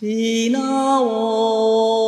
品を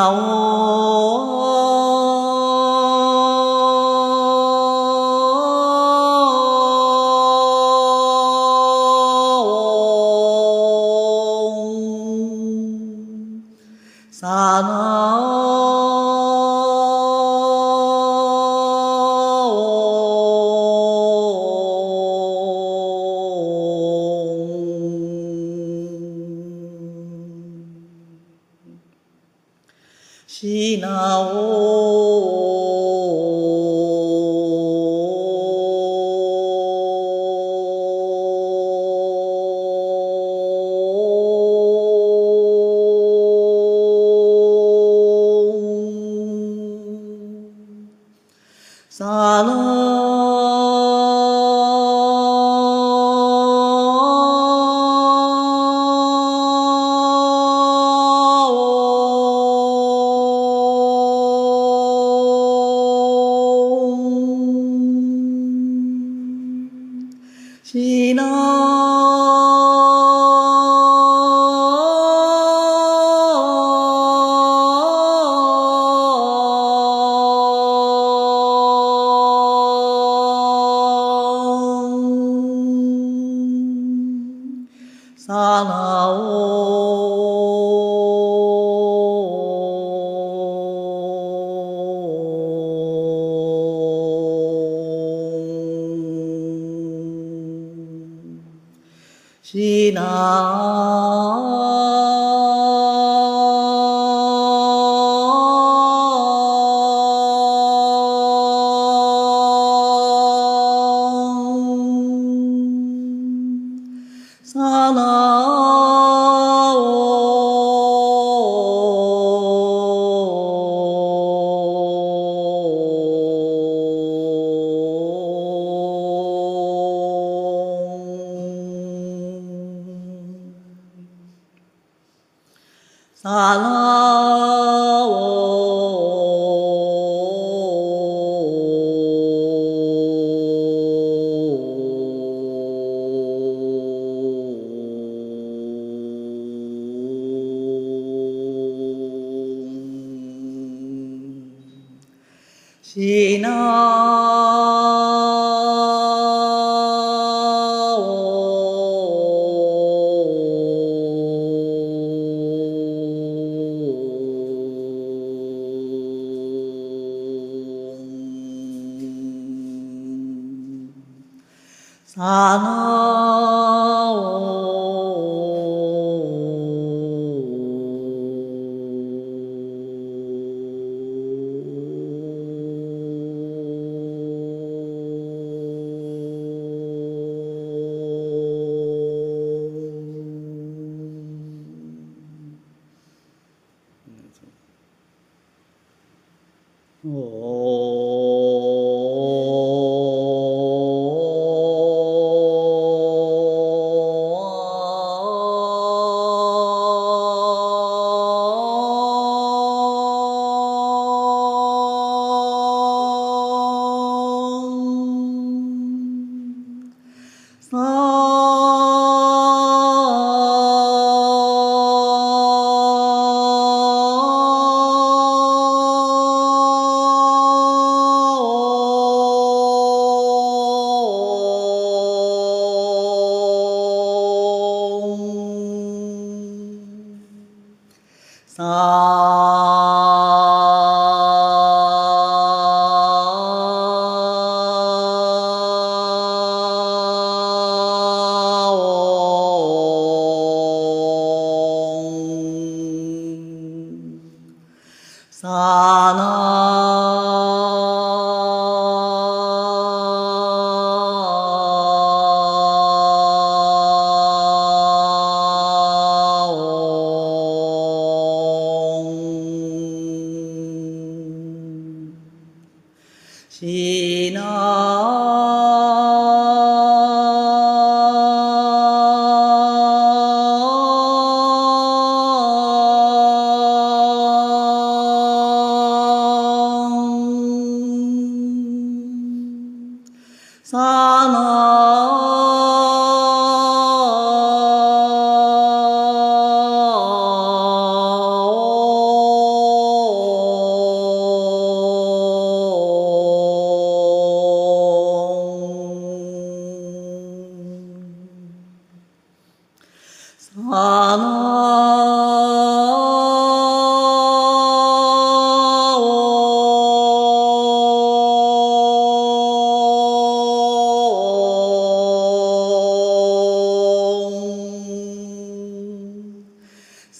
Mão. 沙那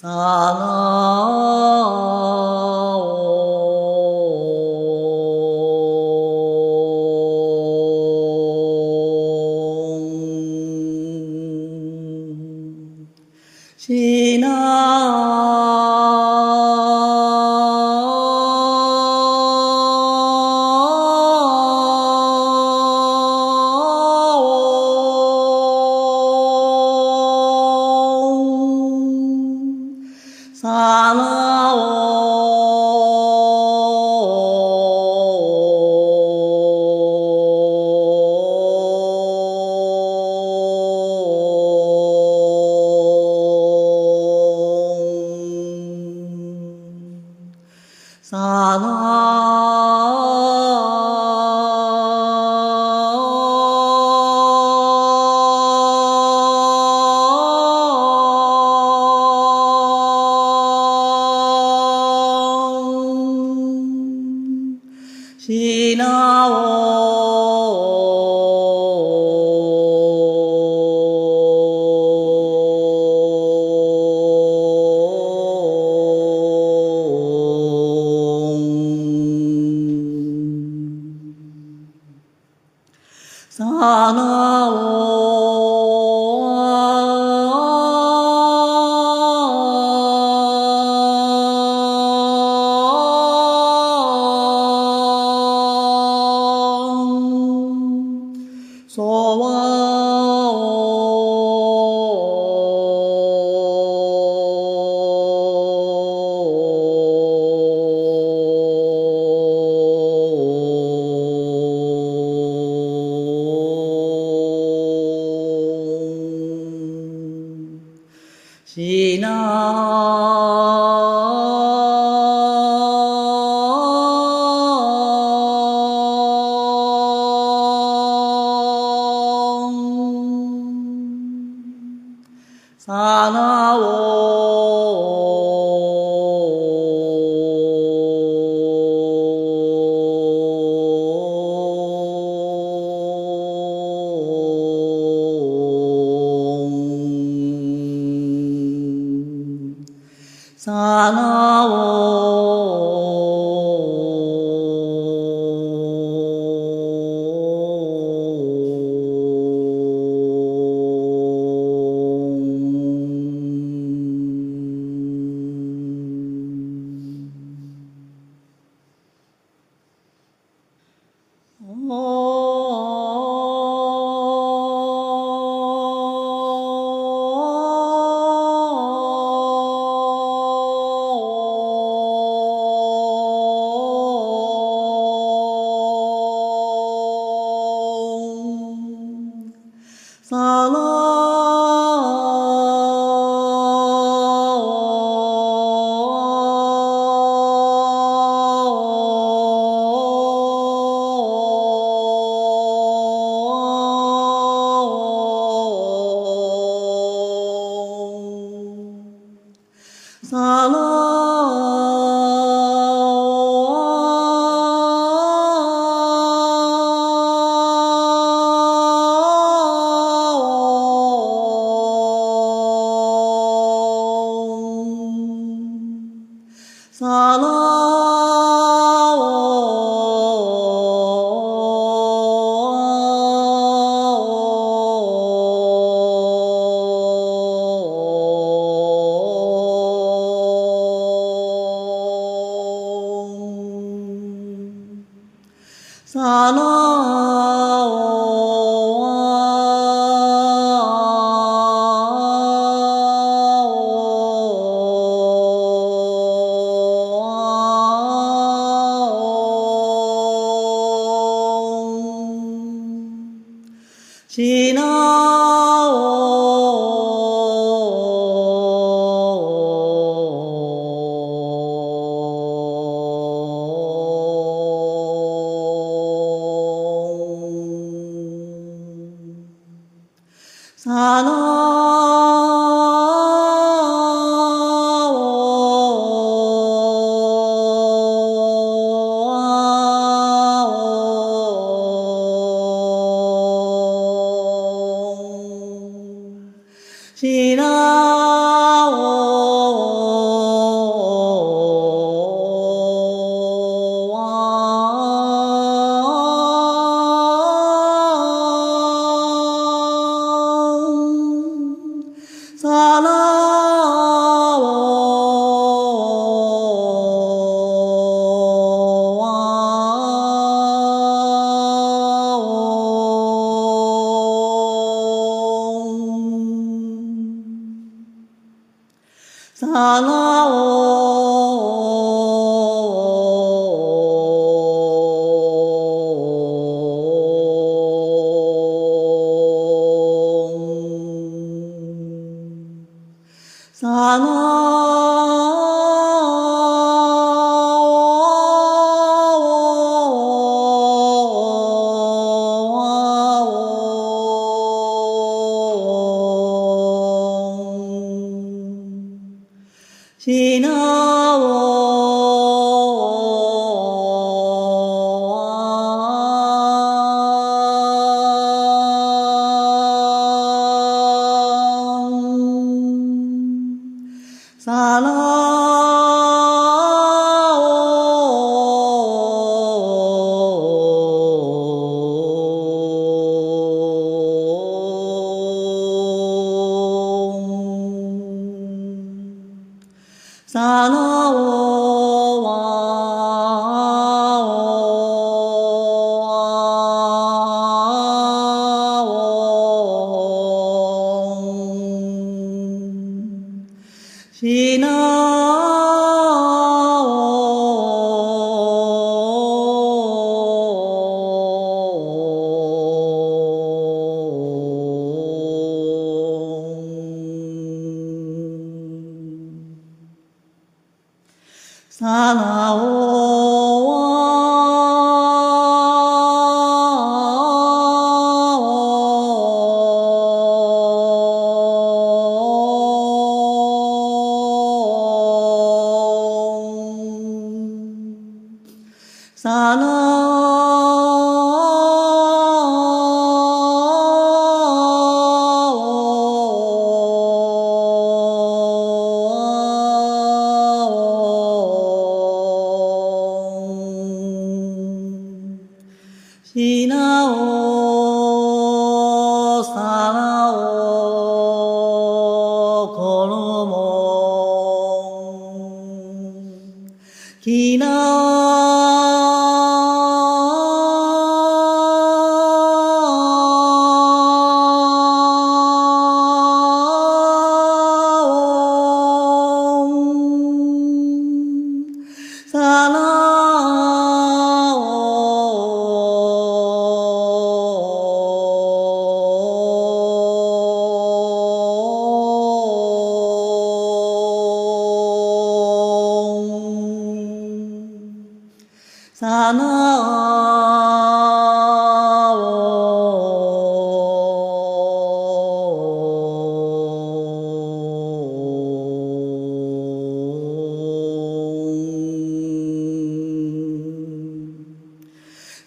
さら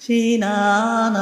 说完。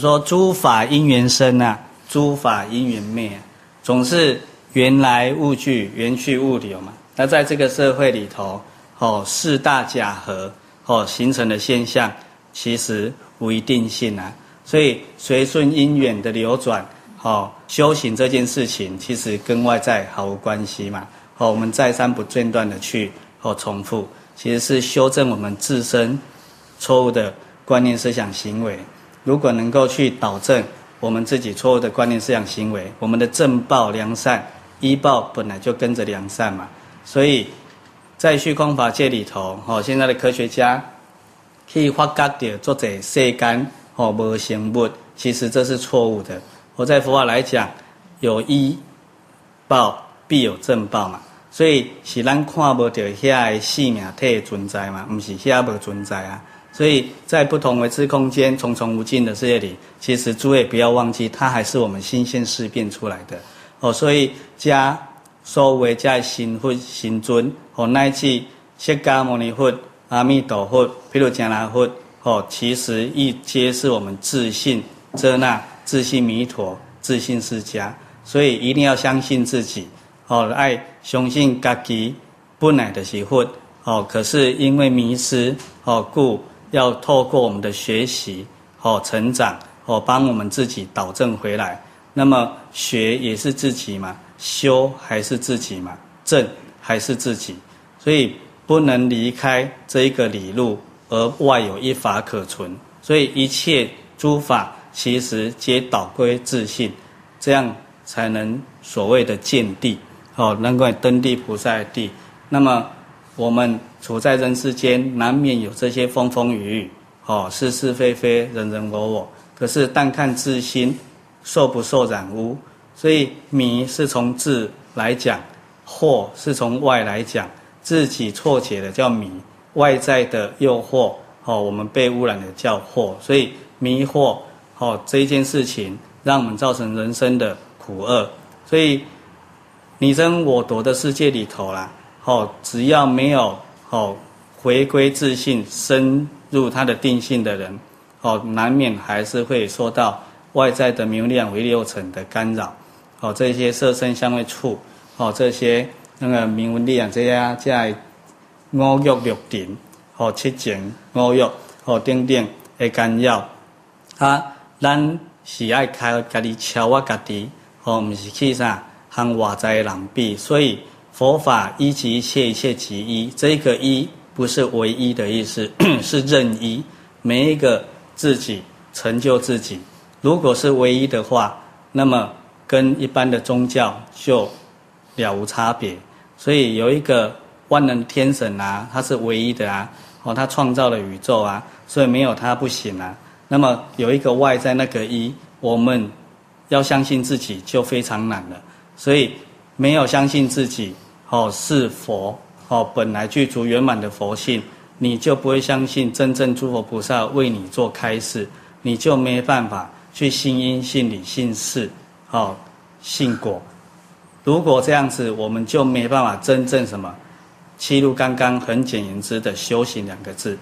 说诸法因缘生啊，诸法因缘灭，总是缘来物聚，缘去物流嘛。那在这个社会里头，哦，四大假合，哦，形成的现象，其实无一定性啊。所以随顺因缘的流转，哦，修行这件事情，其实跟外在毫无关系嘛。哦，我们再三不间断的去哦重复，其实是修正我们自身错误的观念、思想、行为。如果能够去导正我们自己错误的观念、思想、行为，我们的正报良善依报本来就跟着良善嘛。所以在虚空法界里头，哦，现在的科学家可以发觉到作者世间哦无生物，其实这是错误的。我在佛法来讲，有依报必有正报嘛。所以是咱看不到遐个生命体存在嘛，不是遐无存在啊。所以在不同维次空间、重重无尽的世界里，其实诸位不要忘记，它还是我们新鲜事变出来的哦。所以加所谓加心佛、心尊哦，乃至释迦牟尼佛、阿弥陀佛、毗卢遮那佛哦，其实亦皆是我们自信遮那、自信弥陀、自信释迦。所以一定要相信自己哦，爱相信家己本来的是佛哦。可是因为迷失哦，故要透过我们的学习，哦，成长，哦，帮我们自己导正回来。那么学也是自己嘛，修还是自己嘛，正还是自己，所以不能离开这一个理路，而外有一法可存。所以一切诸法其实皆导归自信，这样才能所谓的见地，哦，能够登地菩萨地。那么我们。处在人世间，难免有这些风风雨雨，哦，是是非非，人人我我。可是但看自心受不受染污，所以迷是从自来讲，惑是从外来讲，自己错解的叫迷，外在的诱惑，哦，我们被污染的叫惑。所以迷惑，哦，这一件事情让我们造成人生的苦厄。所以你争我夺的世界里头啦，哦，只要没有。哦，回归自信，深入他的定性的人，哦，难免还是会受到外在的名利为六尘的干扰，哦，这些色身香味触，哦，这些那个名闻利养这些在五欲六尘，哦，七情五欲，哦，等等的干扰，啊，咱是爱开家己超我家己，哦，不是去啥和外在的人比，所以。佛法一即一切，一切即一。这个一不是唯一的意思，是任一。每一个自己成就自己。如果是唯一的话，那么跟一般的宗教就了无差别。所以有一个万能天神啊，他是唯一的啊，哦，他创造了宇宙啊，所以没有他不行啊。那么有一个外在那个一，我们要相信自己就非常难了。所以没有相信自己。哦，是佛哦，本来具足圆满的佛性，你就不会相信真正诸佛菩萨为你做开示，你就没办法去信因、信理、信事，哦，信果。如果这样子，我们就没办法真正什么，七入刚刚很简言之的修行两个字，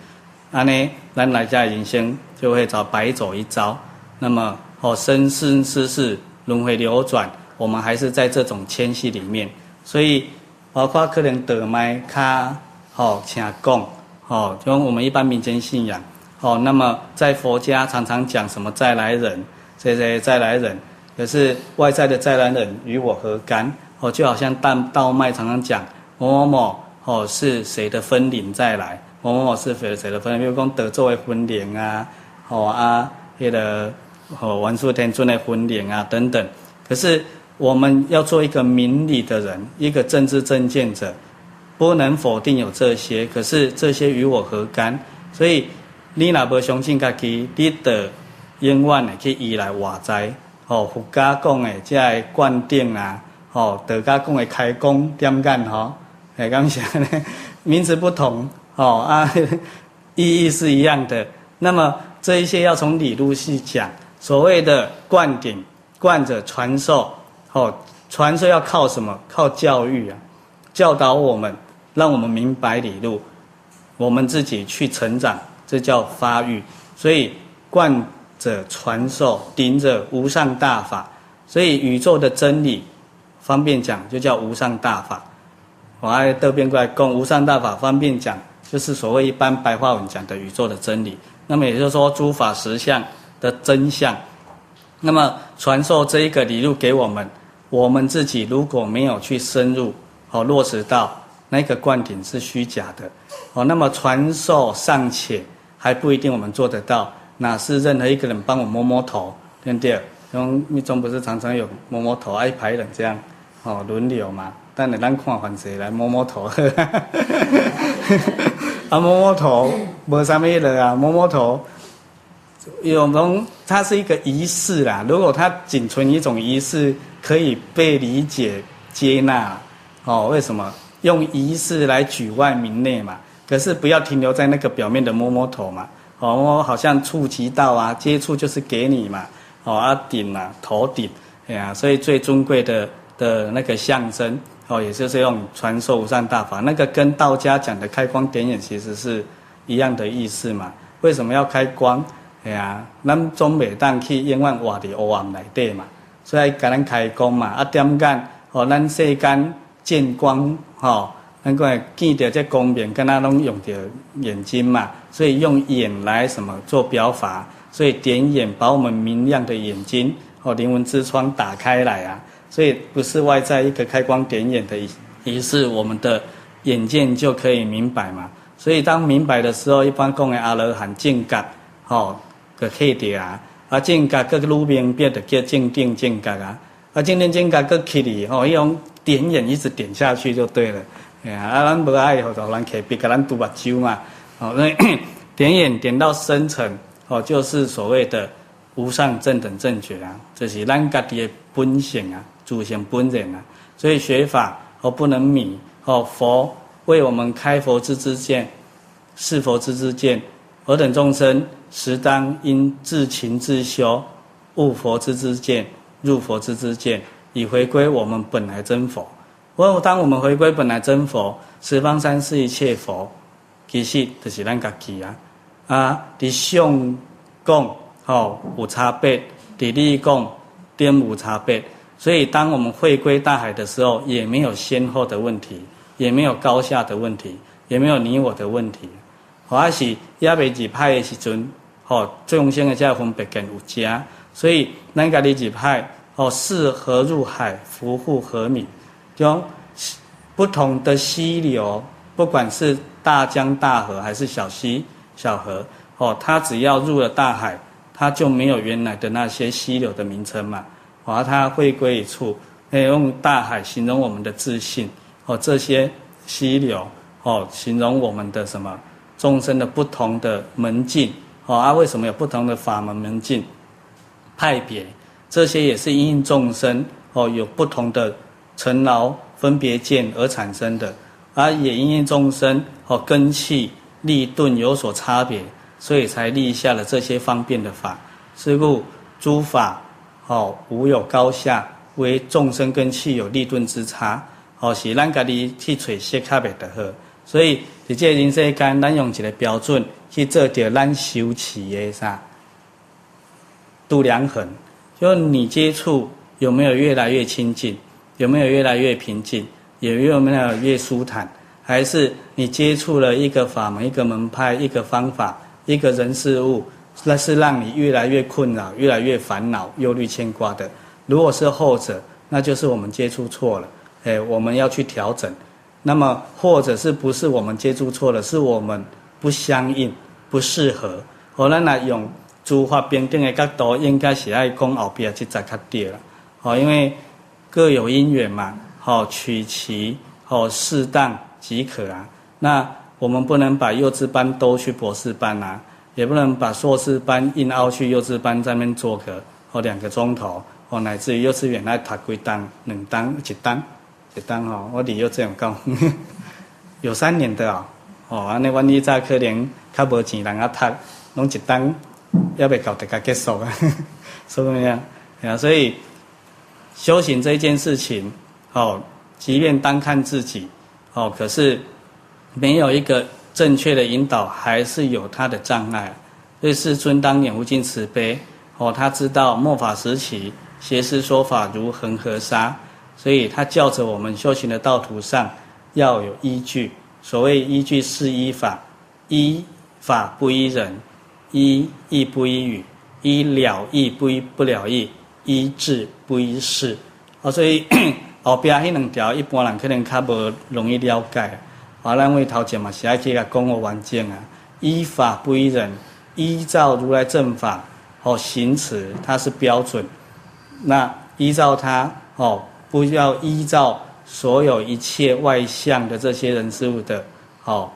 那呢，咱来家人生就会找白走一遭。那么哦，生生世世轮回流转，我们还是在这种迁徙里面，所以。包括可能得麦卡哦，请供哦，就我们一般民间信仰哦。那么在佛家常常讲什么再来人，这些再来人，可是外在的再来人与我何干哦？就好像道道脉常常讲某某某哦是谁的分灵再来，某某某是谁谁的分灵，比如讲得作为分灵啊，哦啊，那个哦文殊天尊的分灵啊等等。可是我们要做一个明理的人，一个政治正见者，不能否定有这些。可是这些与我何干？所以你若不相信家己，你得永远的去依赖外在。哦，佛家讲的这个灌顶啊，哦，道家讲的开光点干吼，哎，刚才呢，名词不同，哦啊，意义是一样的。那么这一些要从理路去讲，所谓的灌顶、灌着传授，哦，传授要靠什么？靠教育啊，教导我们，让我们明白理路，我们自己去成长，这叫发育。所以灌着传授，顶着无上大法，所以宇宙的真理，方便讲就叫无上大法。我爱倒变过来讲，无上大法方便讲，就是所谓一般白话文讲的宇宙的真理。那么也就是说，诸法实相的真相。那么传授这一个理路给我们，我们自己如果没有去深入哦落实到那个灌顶是虚假的哦，那么传授尚且还不一定我们做得到，哪是任何一个人帮我摸摸头，对不对？因为密宗不是常常有摸摸头，一排人这样哦轮流嘛，但你让看环节来摸摸头？啊，摸摸头，没啥么的啊，摸摸头，有种它是一个仪式啦。如果它仅存一种仪式，可以被理解接纳，哦，为什么用仪式来举外名内嘛？可是不要停留在那个表面的摸摸头嘛，哦，好像触及到啊，接触就是给你嘛，哦，啊顶啊，头顶，哎呀，所以最尊贵的的那个象征。哦，也就是用传授无上大法，那个跟道家讲的开光点眼其实是一样的意思嘛。为什么要开光？哎呀，咱总每当去永远活伫黑暗内底嘛，所以给咱开光嘛。啊，点干哦，咱世间见光，吼，能够见到这光明，跟他拢用着眼睛嘛，所以用眼来什么做表法，所以点眼把我们明亮的眼睛哦，灵魂之窗打开来啊。所以不是外在一个开光点眼的仪式，我们的眼见就可以明白嘛。所以当明白的时候，一般讲的阿罗汉正觉，吼，个起的啊，啊正觉个路边变得叫正定正觉啊，啊正定正觉个起的吼，用点眼一直点下去就对了。哎，啊咱不爱吼，就咱起笔给咱读目睭嘛，哦，那点眼点到深层，哦，就是所谓的无上正等正觉啊，这是咱家己的本性啊。祖先本人啊，所以学法哦不能迷哦。佛为我们开佛之之见，示佛之之见，尔等众生实当应自勤自修，悟佛之知见，入佛之知见，以回归我们本来真佛。我当我们回归本来真佛，十方三世一切佛，其实就是咱家己啊啊！伫相讲哦有差别，伫理讲点无差别。所以，当我们回归大海的时候，也没有先后的问题，也没有高下的问题，也没有你我的问题。或是也未入海的时阵，吼，众生的这分别更有加。所以，咱家己入海，哦，适何入海，福复何名？就不同的溪流，不管是大江大河还是小溪小河，哦，它只要入了大海，它就没有原来的那些溪流的名称嘛。哦它回归一处，可以用大海形容我们的自信，哦，这些溪流，哦，形容我们的什么众生的不同的门径，哦，啊，为什么有不同的法门门径派别？这些也是因应众生，哦，有不同的尘劳分别见而产生的，啊，也因应众生，哦，根器利钝有所差别，所以才立下了这些方便的法。是故诸法。哦，无有高下，为众生根器有利钝之差。哦，是咱家己去找适合的好。所以，在这人世间，咱用一个标准去做到咱修持的啥度量衡。就你接触有没有越来越亲近，有没有越来越平静，有有没有越舒坦，还是你接触了一个法门、一个门派、一个方法、一个人事物？那是让你越来越困扰、越来越烦恼、忧虑牵挂的。如果是后者，那就是我们接触错了，哎，我们要去调整。那么，或者是不是我们接触错了，是我们不相应、不适合。我们来用诸法平等的角度，应该是爱讲后边这才较对了。哦，因为各有因缘嘛，好取其哦适当即可啊。那我们不能把幼稚班都去博士班啊，也不能把硕士班硬凹去幼稚班在那边做个哦两个钟头哦，乃至于幼稚园来读几单两单一单一单哦，我理由这样讲，有三年的哦，哦，安尼万一早可能较无钱人啊读，拢一单要未搞大家结束啊，是不是这样？啊，所以。修行这件事情，哦，即便单看自己，哦，可是没有一个正确的引导，还是有他的障碍。所以世尊当年无尽慈悲，哦，他知道末法时期邪师说法如恒河沙，所以他教着我们修行的道途上要有依据。所谓依据是依法，依法不依人，依义不依语，依了义不依不了义。依智不依事，哦，所以 后边迄两条一般人可能较无容易了解。啊，咱为头前嘛是爱去甲讲个完整啊。依法不依人，依照如来正法哦行持，它是标准。那依照它哦，不要依照所有一切外向的这些人事物的哦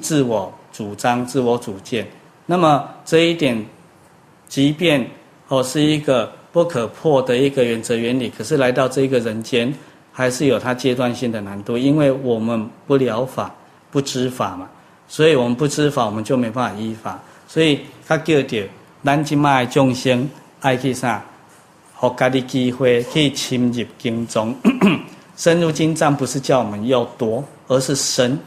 自我主张、自我主见。那么这一点，即便哦是一个。不可破的一个原则原理，可是来到这个人间，还是有它阶段性的难度，因为我们不了法，不知法嘛，所以我们不知法，我们就没办法依法。所以他叫做咱今麦众生爱去啥，给家的机会可以深入经中，深入经藏不是叫我们要多，而是深。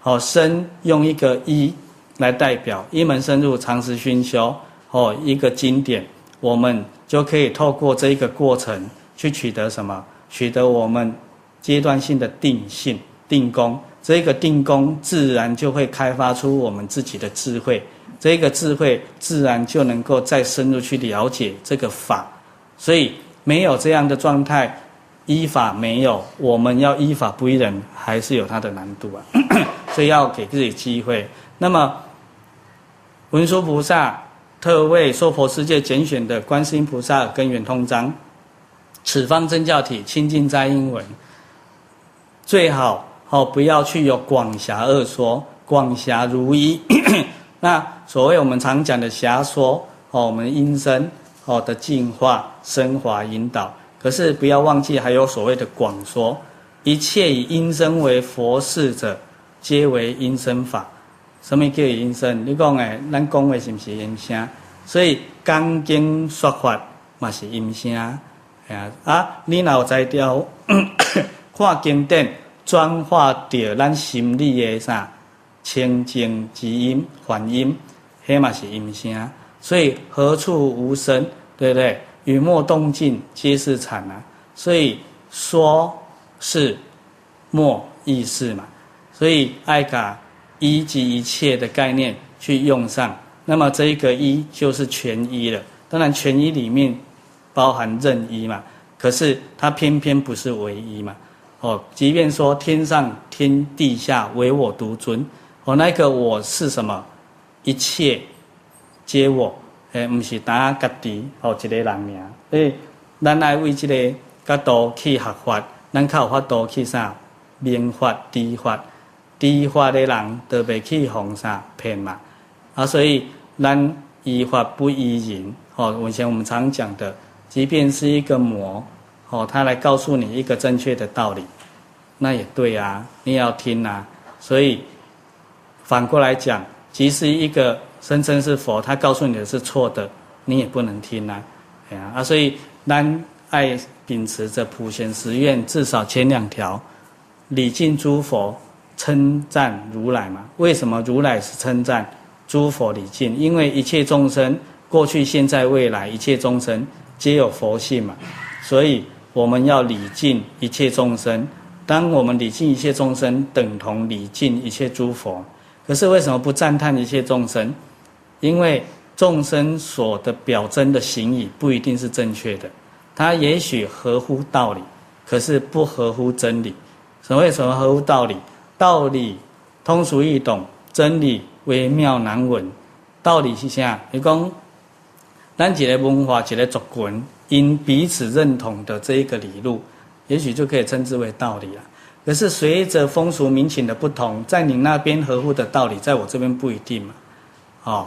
好深，用一个一来代表，一门深入，长时熏修，哦，一个经典，我们。就可以透过这一个过程去取得什么？取得我们阶段性的定性、定功。这个定功自然就会开发出我们自己的智慧。这个智慧自然就能够再深入去了解这个法。所以没有这样的状态，依法没有，我们要依法不依人，还是有它的难度啊。所以要给自己机会。那么文殊菩萨。特为娑婆世界拣选的观世音菩萨根源通章，此方真教体清净斋英文，最好哦不要去有广狭二说，广狭如一。那所谓我们常讲的狭说哦，我们音声哦的净化升华引导，可是不要忘记还有所谓的广说，一切以音声为佛事者，皆为音声法。什么叫音声？你讲诶，咱讲诶是毋是音声？所以讲经说法嘛是音声，哎呀啊！你若有在调 看经典，转化掉咱心里的啥清净之音、梵音，迄嘛是音声。所以何处无声？对不对？语默动静皆是禅啊！所以说是默亦是嘛。所以爱噶。一及一切的概念去用上，那么这一个一就是全一了。当然，全一里面包含任一嘛，可是它偏偏不是唯一嘛。哦，即便说天上天地下唯我独尊，哦，那个我是什么？一切皆我，诶，不是单家己哦一个人名。所以，咱来为这个角度去学法，咱靠法度去啥？明法、知法。地法的人都袂去哄啥骗嘛，啊，所以咱依法不依人。哦，以前我们常讲的，即便是一个魔，哦，他来告诉你一个正确的道理，那也对啊，你要听啊。所以反过来讲，即使一个声称是佛，他告诉你的是错的，你也不能听啊。哎呀，啊，所以咱爱秉持着普贤十愿，至少前两条，礼敬诸佛。称赞如来嘛？为什么如来是称赞诸佛礼敬？因为一切众生过去、现在、未来，一切众生皆有佛性嘛，所以我们要礼敬一切众生。当我们礼敬一切众生，等同礼敬一切诸佛。可是为什么不赞叹一切众生？因为众生所的表征的行仪不一定是正确的，它也许合乎道理，可是不合乎真理。所谓什么合乎道理？道理通俗易懂，真理微妙难闻。道理是啥？你讲，咱一个文化，一个族群，因彼此认同的这一个理路，也许就可以称之为道理了。可是随着风俗民情的不同，在你那边合乎的道理，在我这边不一定嘛。哦，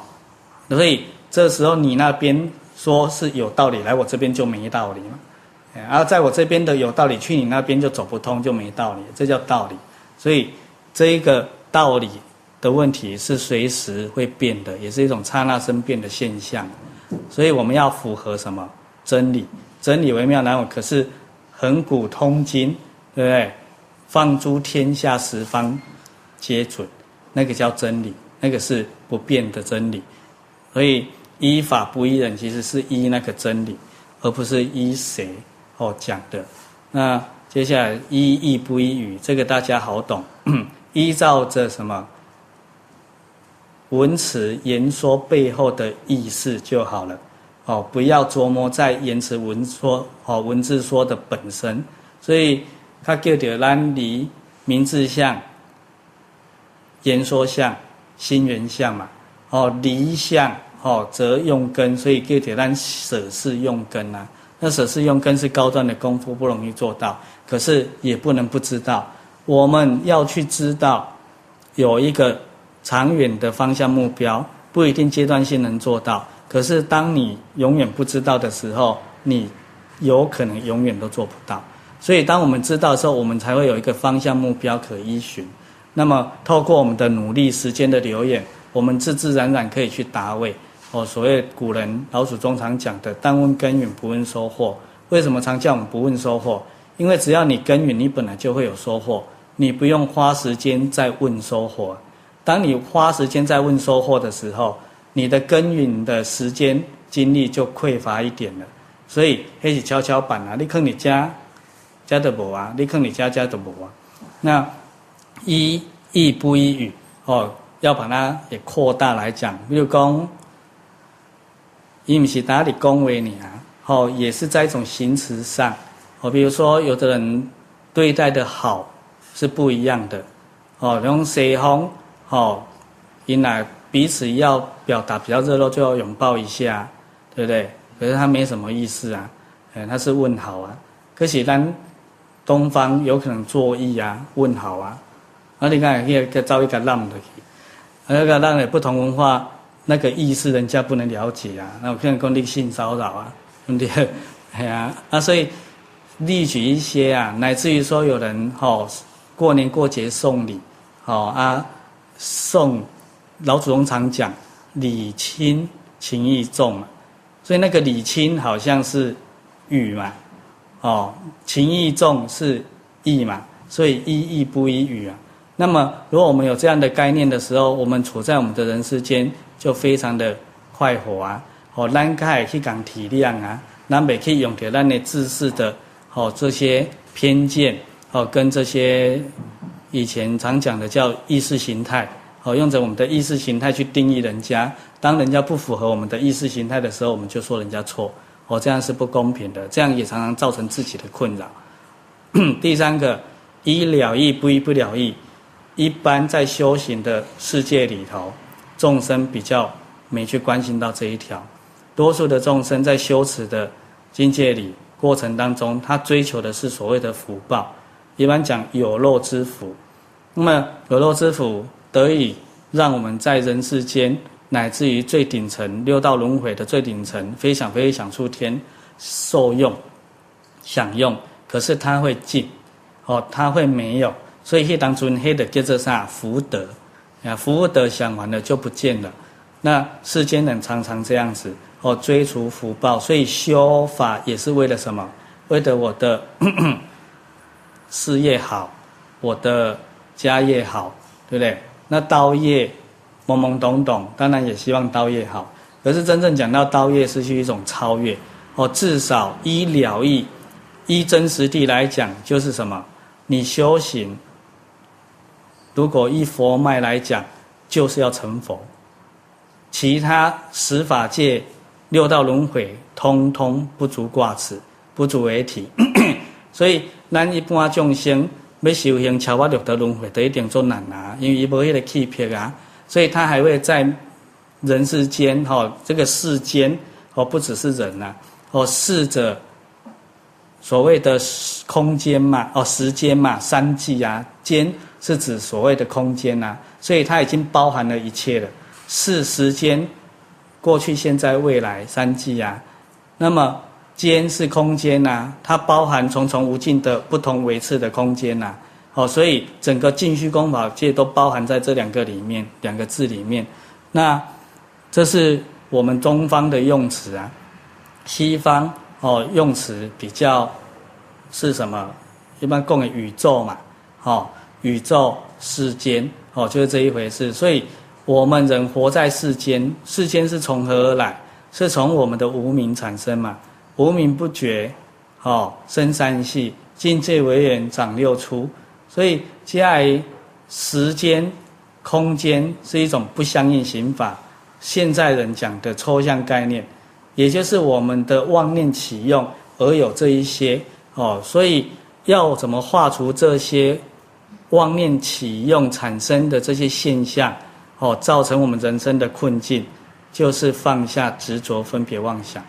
所以这时候你那边说是有道理，来我这边就没道理嘛。然后在我这边的有道理，去你那边就走不通，就没道理，这叫道理。所以这一个道理的问题是随时会变的，也是一种刹那生变的现象。所以我们要符合什么真理？真理为妙难，可是恒古通今，对不对？放诸天下十方皆准，那个叫真理，那个是不变的真理。所以依法不依人，其实是依那个真理，而不是依谁哦讲的。那接下来依义不依语，这个大家好懂，依照着什么文词言说背后的意思就好了。哦，不要琢磨在言辞文说哦文字说的本身，所以。他叫做咱离名字相、言说相、心缘相嘛。哦，离相哦则用根，所以叫做咱舍事用根啊。那舍事用根是高端的功夫，不容易做到。可是也不能不知道，我们要去知道有一个长远的方向目标，不一定阶段性能做到。可是当你永远不知道的时候，你有可能永远都做不到。所以，当我们知道的时候，我们才会有一个方向目标可依循。那么，透过我们的努力、时间的流演，我们自自然然可以去达位。哦，所谓古人老祖宗常讲的“但问耕耘，不问收获”。为什么常叫我们不问收获？因为只要你耕耘，你本来就会有收获，你不用花时间在问收获。当你花时间在问收获的时候，你的耕耘的时间精力就匮乏一点了。所以，黑起跷跷板啊，你看你家。家的无啊，你看你家家的无啊。那依义不一语哦，要把它也扩大来讲。比如讲，伊不是哪里恭维你啊？哦，也是在一种形词上。哦，比如说有的人对待的好是不一样的。哦，用西方哦，因来彼此要表达比较热络，就要拥抱一下，对不对？可是他没什么意思啊，哎，他是问好啊。可是咱。东方有可能作揖啊，问好啊，啊，你看那个造一个浪的，那个浪的不同文化那个意思，人家不能了解啊，那我可能讲你性骚扰啊，对不对？哎呀，啊，所以例举一些啊，乃至于说有人吼、哦、过年过节送礼，好、哦、啊，送老祖宗常讲礼轻情意重嘛，所以那个礼轻好像是语嘛。哦，情意重是义嘛，所以依义不一语啊。那么，如果我们有这样的概念的时候，我们处在我们的人世间就非常的快活啊。哦，咱可以去讲体谅啊，咱袂去用着咱的自私的哦这些偏见哦，跟这些以前常讲的叫意识形态哦，用着我们的意识形态去定义人家。当人家不符合我们的意识形态的时候，我们就说人家错。哦，这样是不公平的，这样也常常造成自己的困扰。第三个，依了义不依不了义，一般在修行的世界里头，众生比较没去关心到这一条。多数的众生在修持的境界里过程当中，他追求的是所谓的福报，一般讲有漏之福。那么有漏之福得以让我们在人世间。乃至于最顶层六道轮回的最顶层，飞翔飞翔出天，受用、享用。可是它会尽，哦，它会没有。所以黑当中黑的叫做啥？福德啊，福德享完了就不见了。那世间人常常这样子哦，追逐福报。所以修法也是为了什么？为了我的 事业好，我的家业好，对不对？那道业。懵懵懂懂，当然也希望道业好。可是真正讲到道业，失去一种超越哦。至少依了义，依真实地来讲，就是什么？你修行，如果依佛脉来讲，就是要成佛。其他十法界、六道轮回，通通不足挂齿，不足为提。所以，咱一般众生要修行超越六道轮回，都一定做难啊，因为伊无迄个气魄啊。所以他还会在人世间，哈，这个世间，哦，不只是人呐，哦，试着所谓的空间嘛，哦，时间嘛，三际啊，间是指所谓的空间呐，所以它已经包含了一切了，是时间，过去、现在、未来三季啊，那么间是空间呐，它包含重重无尽的不同维次的空间呐，哦，所以整个尽虚空法界都包含在这两个里面，两个字里面，那这是我们东方的用词啊。西方哦，用词比较是什么？一般讲的宇宙嘛，哦，宇宙世间哦，就是这一回事。所以，我们人活在世间，世间是从何而来？是从我们的无明产生嘛？无明不觉，哦，生三系，境界为缘，长六出。所以，接下来时间、空间是一种不相应行法。现在人讲的抽象概念。也就是我们的妄念起用而有这一些哦，所以要怎么画出这些妄念起用产生的这些现象哦，造成我们人生的困境，就是放下执着分别妄想。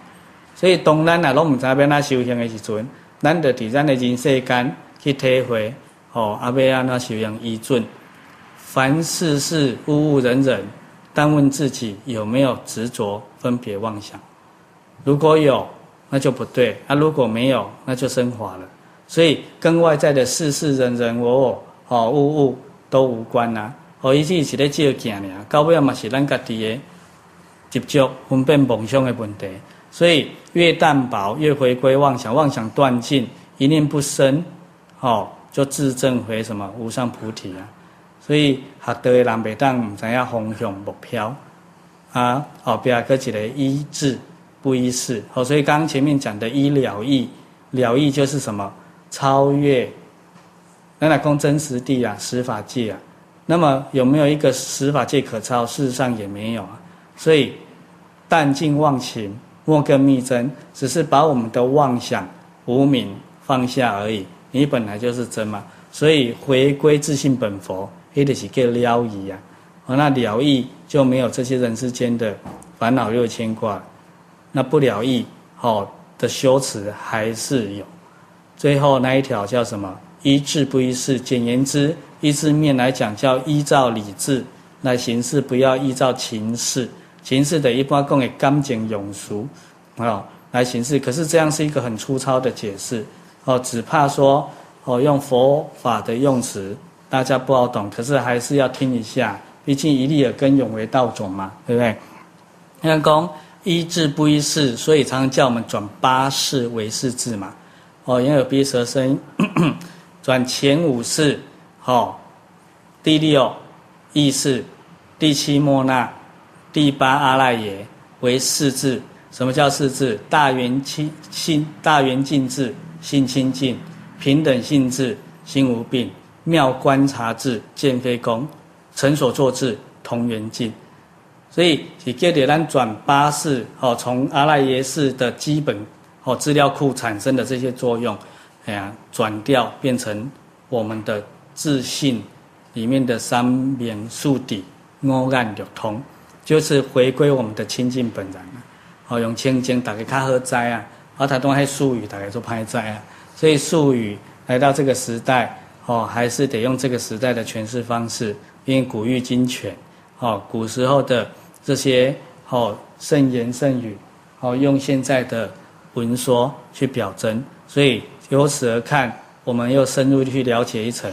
所以当然啊拢唔知要哪修行的时阵，咱得伫咱的人世间去体会哦，阿要安怎修行依准。凡事事物物人人，但问自己有没有执着分别妄想。如果有，那就不对；那、啊、如果没有，那就升华了。所以跟外在的事事、人人、我我、哦物物都无关呐、啊。哦，伊只是咧照镜尔，到尾嘛是咱家己的执着分辨梦想的问题。所以越淡薄，越回归妄想，妄想断尽，一念不生，哦，就自证回什么无上菩提啊。所以学道的人袂当唔知影方向目标啊，后边搁一个医治。不医事，好，所以刚前面讲的依了义，了义就是什么？超越，那来讲真实地啊，十法界啊，那么有没有一个十法界可超？事实上也没有啊。所以淡尽妄情，莫更密真，只是把我们的妄想、无明放下而已。你本来就是真嘛，所以回归自信本佛，也得是个了义啊。而，那了义就没有这些人世间的烦恼又牵挂。那不了义，好的修持还是有。最后那一条叫什么？依智不依事。简言之，依字面来讲叫依照理智来行事，不要依照情势。情势的一般讲的刚简庸俗，啊，来行事。可是这样是一个很粗糙的解释，哦，只怕说哦用佛法的用词大家不好懂。可是还是要听一下，毕竟一粒耳根永为道种嘛，对不对？那讲。依智不依事，所以常常叫我们转八识为识字嘛。哦，眼耳鼻舌身，转前五识，哦，第六意识，第七末那，第八阿赖耶为四字。什么叫四字？大圆清心，大圆净智，心清净，平等性智，心无病，妙观察智，见非空，成所作智，同圆净。所以，是叫做咱转八识，哦，从阿赖耶识的基本，哦，资料库产生的这些作用，哎呀，转掉变成我们的自信里面的三明数底阿暗六通，就是回归我们的清净本然。哦，用清净大家较好知啊，而台东还术语大家都歹知啊，所以术语来到这个时代，哦，还是得用这个时代的诠释方式，因为古语今全，哦，古时候的。这些哦圣言圣语，哦用现在的文说去表征，所以由此而看，我们又深入去了解一层，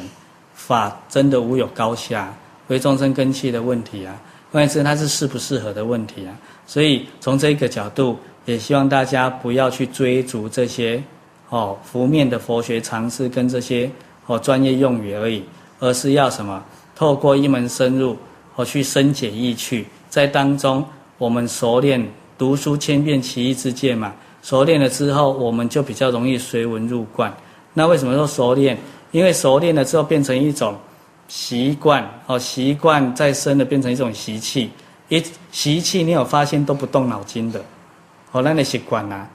法真的无有高下，为众生根器的问题啊，关键是它是适不适合的问题啊。所以从这个角度，也希望大家不要去追逐这些哦浮面的佛学常识跟这些哦专业用语而已，而是要什么？透过一门深入，哦去深解义趣。在当中，我们熟练读书千遍，其义自见嘛。熟练了之后，我们就比较容易随文入观。那为什么说熟练？因为熟练了之后变成一种习惯，哦，习惯再深的变成一种习气。一习气，你有发现都不动脑筋的，哦，那你习惯啦。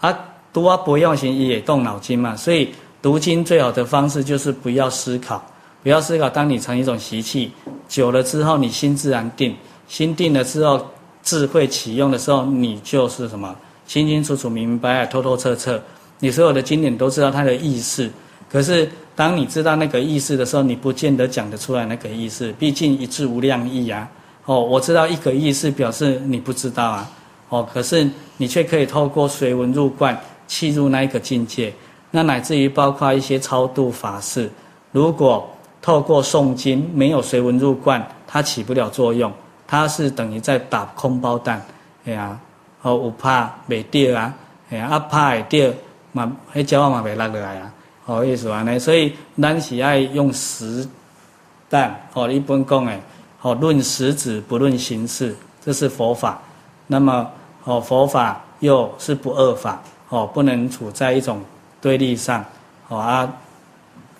啊，读啊不用心也动脑筋嘛。所以读经最好的方式就是不要思考，不要思考。当你成一种习气，久了之后，你心自然定。心定了之后，智慧启用的时候，你就是什么清清楚楚、明明白白、透透彻彻。你所有的经典都知道它的意思，可是当你知道那个意思的时候，你不见得讲得出来那个意思。毕竟一字无量意啊！哦，我知道一个意思，表示你不知道啊！哦，可是你却可以透过随文入观，契入那一个境界。那乃至于包括一些超度法事，如果透过诵经没有随文入观，它起不了作用，它是等于在打空包弹，哎呀，哦，有怕没掉啊，哎呀，啊怕会掉。嘛，迄胶啊嘛袂落落来啊，好意思安尼，所以咱是爱用实弹，哦，一般讲诶，哦，论实质不论形式，这是佛法。那么，哦，佛法又是不二法，哦，不能处在一种对立上，哦啊，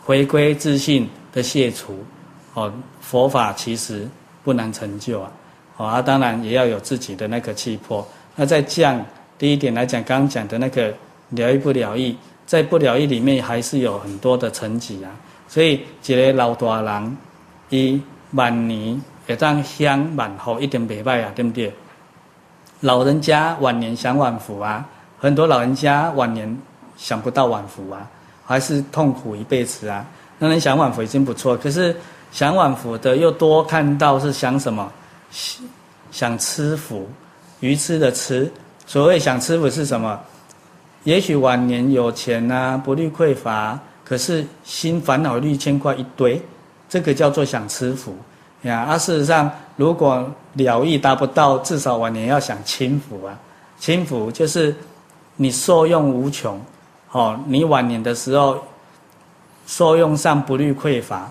回归自信的卸除，哦，佛法其实不难成就啊，哦啊，当然也要有自己的那个气魄。那在降第一点来讲，刚刚讲的那个。疗愈不疗愈，在不疗愈里面还是有很多的层级啊。所以一个老大人，伊晚年会当享万福，一定袂歹啊，对不对？老人家晚年享晚福啊，很多老人家晚年享不到晚福啊，还是痛苦一辈子啊。那人享晚福已经不错，可是享晚福的又多看到是享什么？想吃福，愚痴的痴。所谓想吃福是什么？也许晚年有钱啊，不虑匮乏，可是心烦恼虑牵挂一堆，这个叫做享吃福呀。啊，事实上，如果了义达不到，至少晚年要享清福啊。清福就是你受用无穷，哦，你晚年的时候受用上不虑匮乏，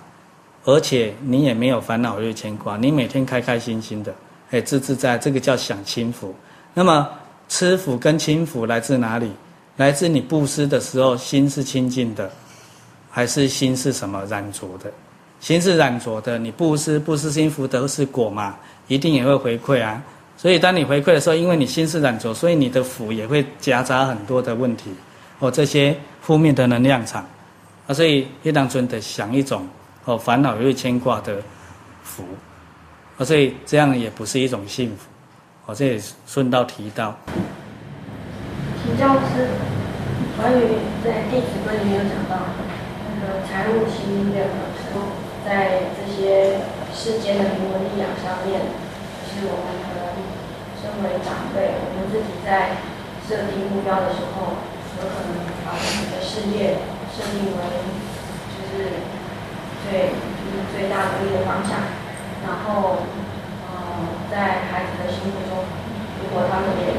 而且你也没有烦恼虑牵挂，你每天开开心心的，哎，自自在，这个叫享清福。那么吃福跟清福来自哪里？来自你布施的时候，心是清净的，还是心是什么染浊的？心是染浊的，你布施，布施心福德是果嘛，一定也会回馈啊。所以当你回馈的时候，因为你心是染浊，所以你的福也会夹杂很多的问题，哦，这些负面的能量场，啊，所以一当尊的想一种哦烦恼又牵挂的福，啊，所以这样也不是一种幸福，哦，这也顺道提到。请教师，关于在《弟子规》里面有讲到那个财物轻任何时候，在这些世间的名闻利养上面，就是我们可能身为长辈，我们自己在设定目标的时候，有可能把自己的事业设定为就是最就是最大努力的方向，然后呃，在孩子的心目中，如果他们也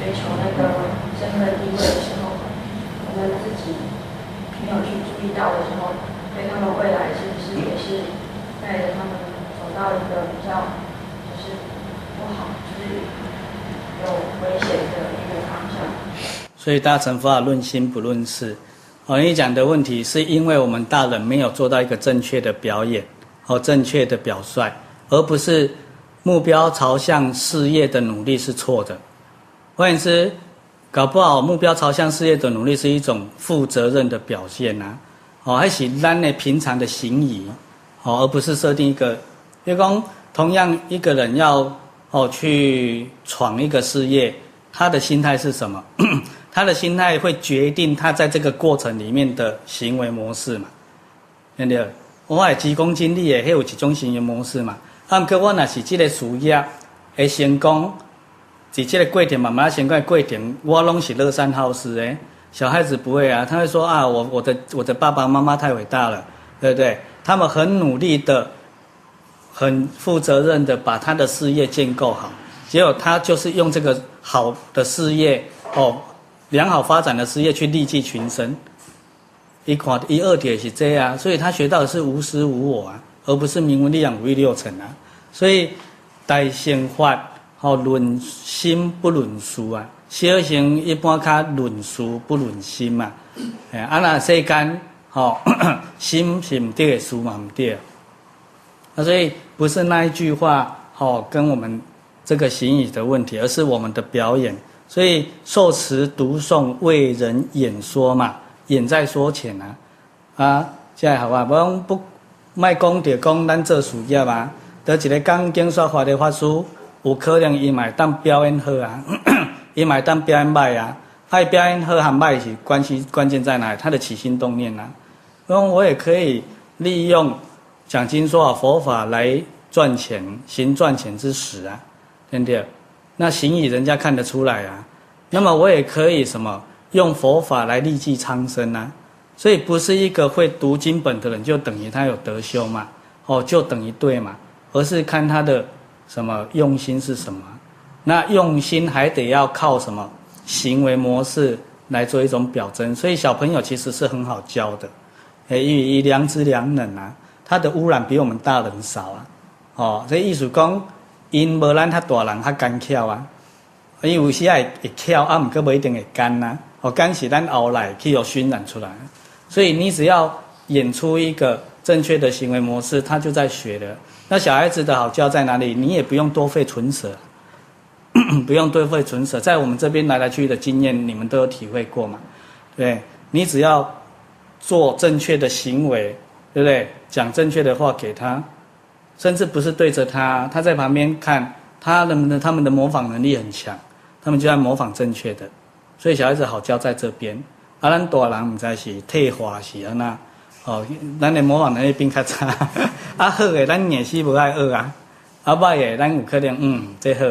追求那个身份地位的时候，我们自己没有去注意到的时候，对他们未来是不是也是带着他们走到一个比较就是不好，就是有危险的一个方向？所以大乘佛法论心不论事。哦，你讲的问题是因为我们大人没有做到一个正确的表演，和正确的表率，而不是目标朝向事业的努力是错的。换言之，搞不好目标朝向事业的努力是一种负责任的表现呐，哦，还是咱的平常的行仪，哦，而不是设定一个，比如讲，同样一个人要哦去闯一个事业，他的心态是什么？他的心态会决定他在这个过程里面的行为模式嘛？对不对？我系急功近利也会有几种行为模式嘛？啊，可我那是这个事业会成功。在这个过程，妈妈先过过程，我拢是乐善好施诶。小孩子不会啊，他会说啊，我我的我的爸爸妈妈太伟大了，对不对？他们很努力的，很负责任的把他的事业建构好，结果他就是用这个好的事业哦，良好发展的事业去利济群生。一块一二点是这样，所以他学到的是无私无我啊，而不是名闻利养五欲六尘啊。所以大乘法。好，论心不论事啊，修行一般较论事不论心嘛。哎，啊那世间，好 心是唔对，事嘛唔对。啊，所以不是那一句话，好跟我们这个行语的问题，而是我们的表演。所以受持读诵为人演说嘛，演在说前啊。啊，这样好啊，不用不卖讲就讲咱做事业嘛，得一个讲经说法的法师。有可能伊嘛当表演好啊，伊买当表演卖啊，爱表演和喊卖是关系关键在哪里？他的起心动念啊。那我也可以利用讲经说法佛法来赚钱，行赚钱之实啊，对不对？那行仪人家看得出来啊。那么我也可以什么用佛法来利济苍生啊。所以不是一个会读经本的人就等于他有德修嘛，哦，就等于对嘛，而是看他的什么用心是什么。那用心还得要靠什么行为模式来做一种表征。所以小朋友其实是很好教的，诶，因为以良知良能啊，他的污染比我们大人少啊，哦，所以意思讲，因无咱他大人他干巧啊，因为有时会会巧啊，毋过不一定会干呐，哦，干是咱熬来去有熏染出来。所以你只要演出一个正确的行为模式，他就在学的。那小孩子的好教在哪里？你也不用多费唇舌，不用多费唇舌，在我们这边来来去去的经验，你们都有体会过嘛？对，你只要做正确的行为，对不对？讲正确的话给他，甚至不是对着他，他在旁边看，他们的他们的模仿能力很强，他们就在模仿正确的。所以小孩子好教在这边。啊，咱大人毋知是退化是安那，哦，咱的模仿能力变较差。啊，好诶，咱硬是无爱学啊。啊，歹诶，咱有可能嗯，最好，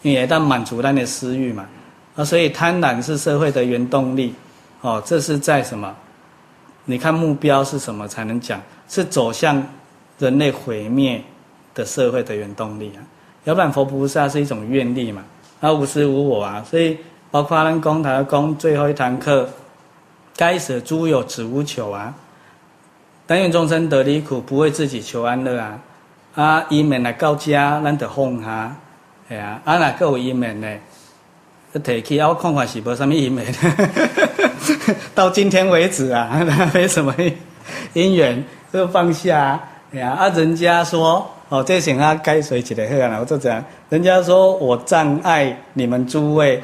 因为当满足咱的私欲嘛。啊，所以贪婪是社会的原动力。哦，这是在什么？你看目标是什么才能讲？是走向人类毁灭的社会的原动力啊。要不然佛菩萨是一种愿力嘛。啊，无私无我啊。所以包括咱讲台讲最后一堂课。该舍诸有，子无求啊！但愿众生得离苦，不为自己求安乐啊！啊，伊们来到家，咱得哄哈，哎呀，啊哪个有伊们呢？提起啊，我看看是无什么伊们，到今天为止啊，没什么因缘，就放下。哎呀，啊，人家说哦，这些啊该随起来喝啊，我就这样。人家说我障碍你们诸位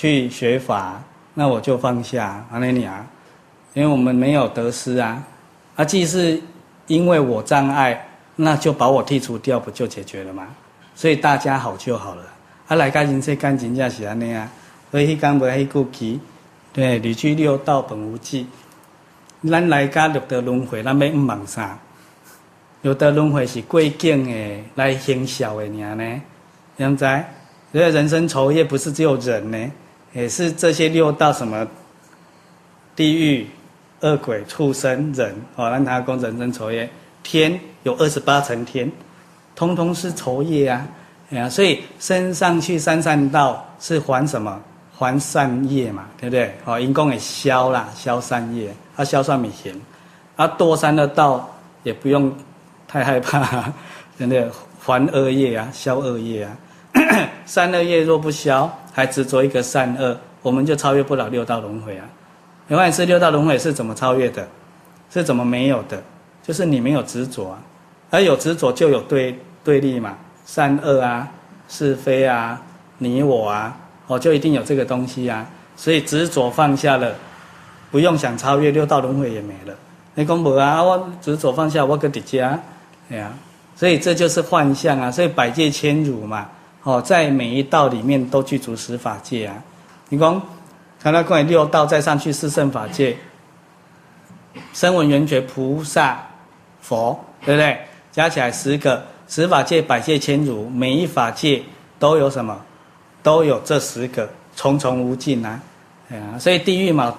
去学法。那我就放下阿弥陀，因为我们没有得失啊，啊，既是因为我障碍，那就把我剔除掉，不就解决了吗？所以大家好就好了。啊，来家人世间真正是安尼啊，所以刚没迄句气，对，离居六道本无记。咱来家六道轮回，咱要毋忙啥？六道轮回是过境诶，来行孝诶，尔呢？这样子，所以人生愁业不是只有人呢。也是这些六道什么地狱、恶鬼、畜生、人，哦，让他供人生愁业。天有二十八层天，通通是愁业啊！哎呀，所以升上去三善道是还什么？还善业嘛，对不对？哦，因公也消啦，消善业，他消算米行。啊，堕三的道也不用太害怕，真的还恶业啊，消恶业啊。善恶业若不消，还执着一个善恶，我们就超越不了六道轮回啊！另外是六道轮回是怎么超越的？是怎么没有的？就是你没有执着啊，而有执着就有对对立嘛，善恶啊，是非啊，你我啊，哦，就一定有这个东西啊。所以执着放下了，不用想超越六道轮回也没了。你讲无啊？我执着放下，我搁伫遮，哎呀，所以这就是幻象啊！所以百界千如嘛。哦，在每一道里面都具足十法界啊！你讲，看到关于六道再上去四圣法界，声闻缘觉菩萨佛，对不对？加起来十个十法界，百界千如，每一法界都有什么？都有这十个，重重无尽啊！哎呀，所以地狱嘛，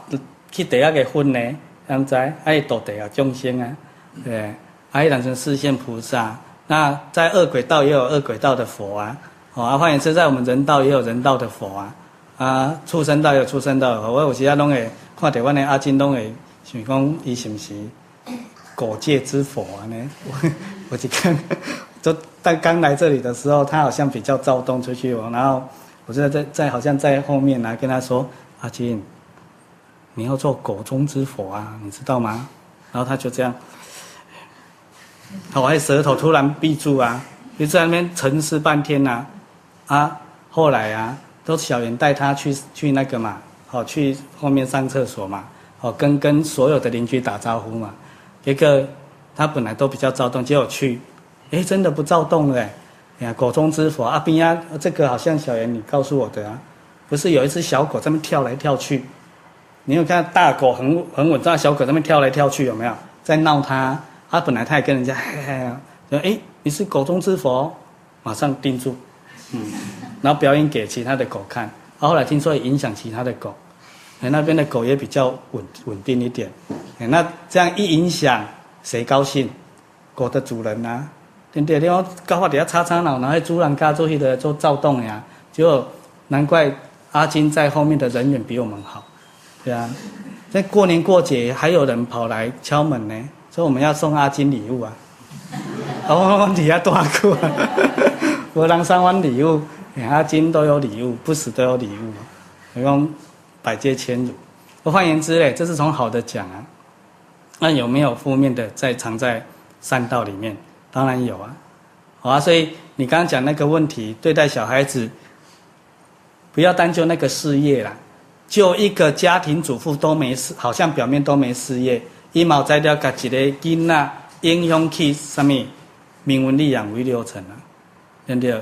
去得要给分呢，现在爱度地狱众生啊，对，爱当成四现菩萨。那在恶鬼道也有恶鬼道的佛啊。哦，啊，换言之，在我们人道也有人道的佛啊，啊，畜生道也有畜生道的佛。我有时啊，拢会看到阮的阿金，拢会想讲，伊是不是果界之佛啊？呢，我我就看，就但刚来这里的时候，他好像比较躁动出去哦。然后我就在在在好像在后面来跟他说：“阿金，你要做果中之佛啊，你知道吗？”然后他就这样，我还舌头突然闭住啊，就在那边沉思半天呐、啊。啊，后来啊，都小圆带他去去那个嘛，好去后面上厕所嘛，好跟跟所有的邻居打招呼嘛。一个他本来都比较躁动，结果去，哎，真的不躁动了哎。呀，狗中之佛啊，边啊，这个好像小圆你告诉我的啊，不是有一只小狗在那跳来跳去？你有看大狗很很稳重，小狗在那边跳来跳去，有没有在闹他，他本来他也跟人家嘿嘿嘿，说哎，你是狗中之佛，马上定住，嗯，然后表演给其他的狗看。后来听说也影响其他的狗，哎，那边的狗也比较稳稳定一点。哎，那这样一影响，谁高兴？狗的主人啊，对不对？你要搞话底下擦擦脑，然后主人家做去的做躁动呀，就难怪阿金在后面的人缘比我们好，对啊。在过年过节还有人跑来敲门呢。所以我们要送阿金礼物啊！哦，你要多少个？我让三万礼物，阿金都有礼物，不死都有礼物，我用百借千儒。换言之嘞，这是从好的讲啊。那有没有负面的在藏在善道里面？当然有啊。好啊，所以你刚刚讲那个问题，对待小孩子，不要单就那个事业啦，就一个家庭主妇都没事，好像表面都没事业。一毛在了，甲一个囡仔影响去什么名闻利养为六成啊？对不对？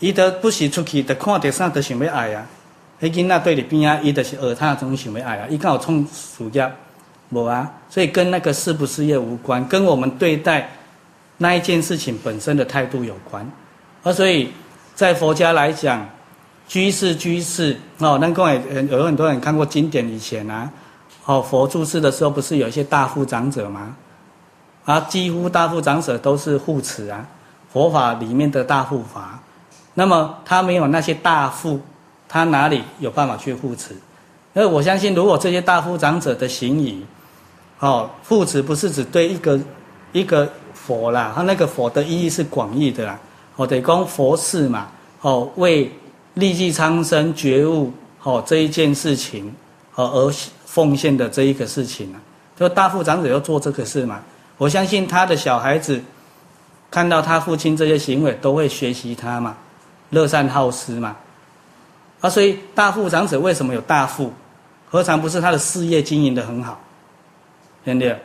伊都不是出去，就看到啥都想要爱啊。迄囡仔对你边啊，伊就是学他总想要爱啊。伊看我创事业，无啊。所以跟那个事不事业无关，跟我们对待那一件事情本身的态度有关。而所以在佛家来讲，居士居士哦，那各位有很多人看过经典以前啊。哦，佛住世的时候不是有一些大富长者吗？啊，几乎大富长者都是护持啊，佛法里面的大护法。那么他没有那些大富，他哪里有办法去护持？因为我相信，如果这些大富长者的行仪，哦，护持不是只对一个一个佛啦，他那个佛的意义是广义的啦。哦，得供佛事嘛，哦，为利济苍生觉悟，哦，这一件事情，哦而。奉献的这一个事情啊，就大富长者要做这个事嘛。我相信他的小孩子看到他父亲这些行为，都会学习他嘛，乐善好施嘛。啊，所以大富长者为什么有大富？何尝不是他的事业经营得很好？对不对？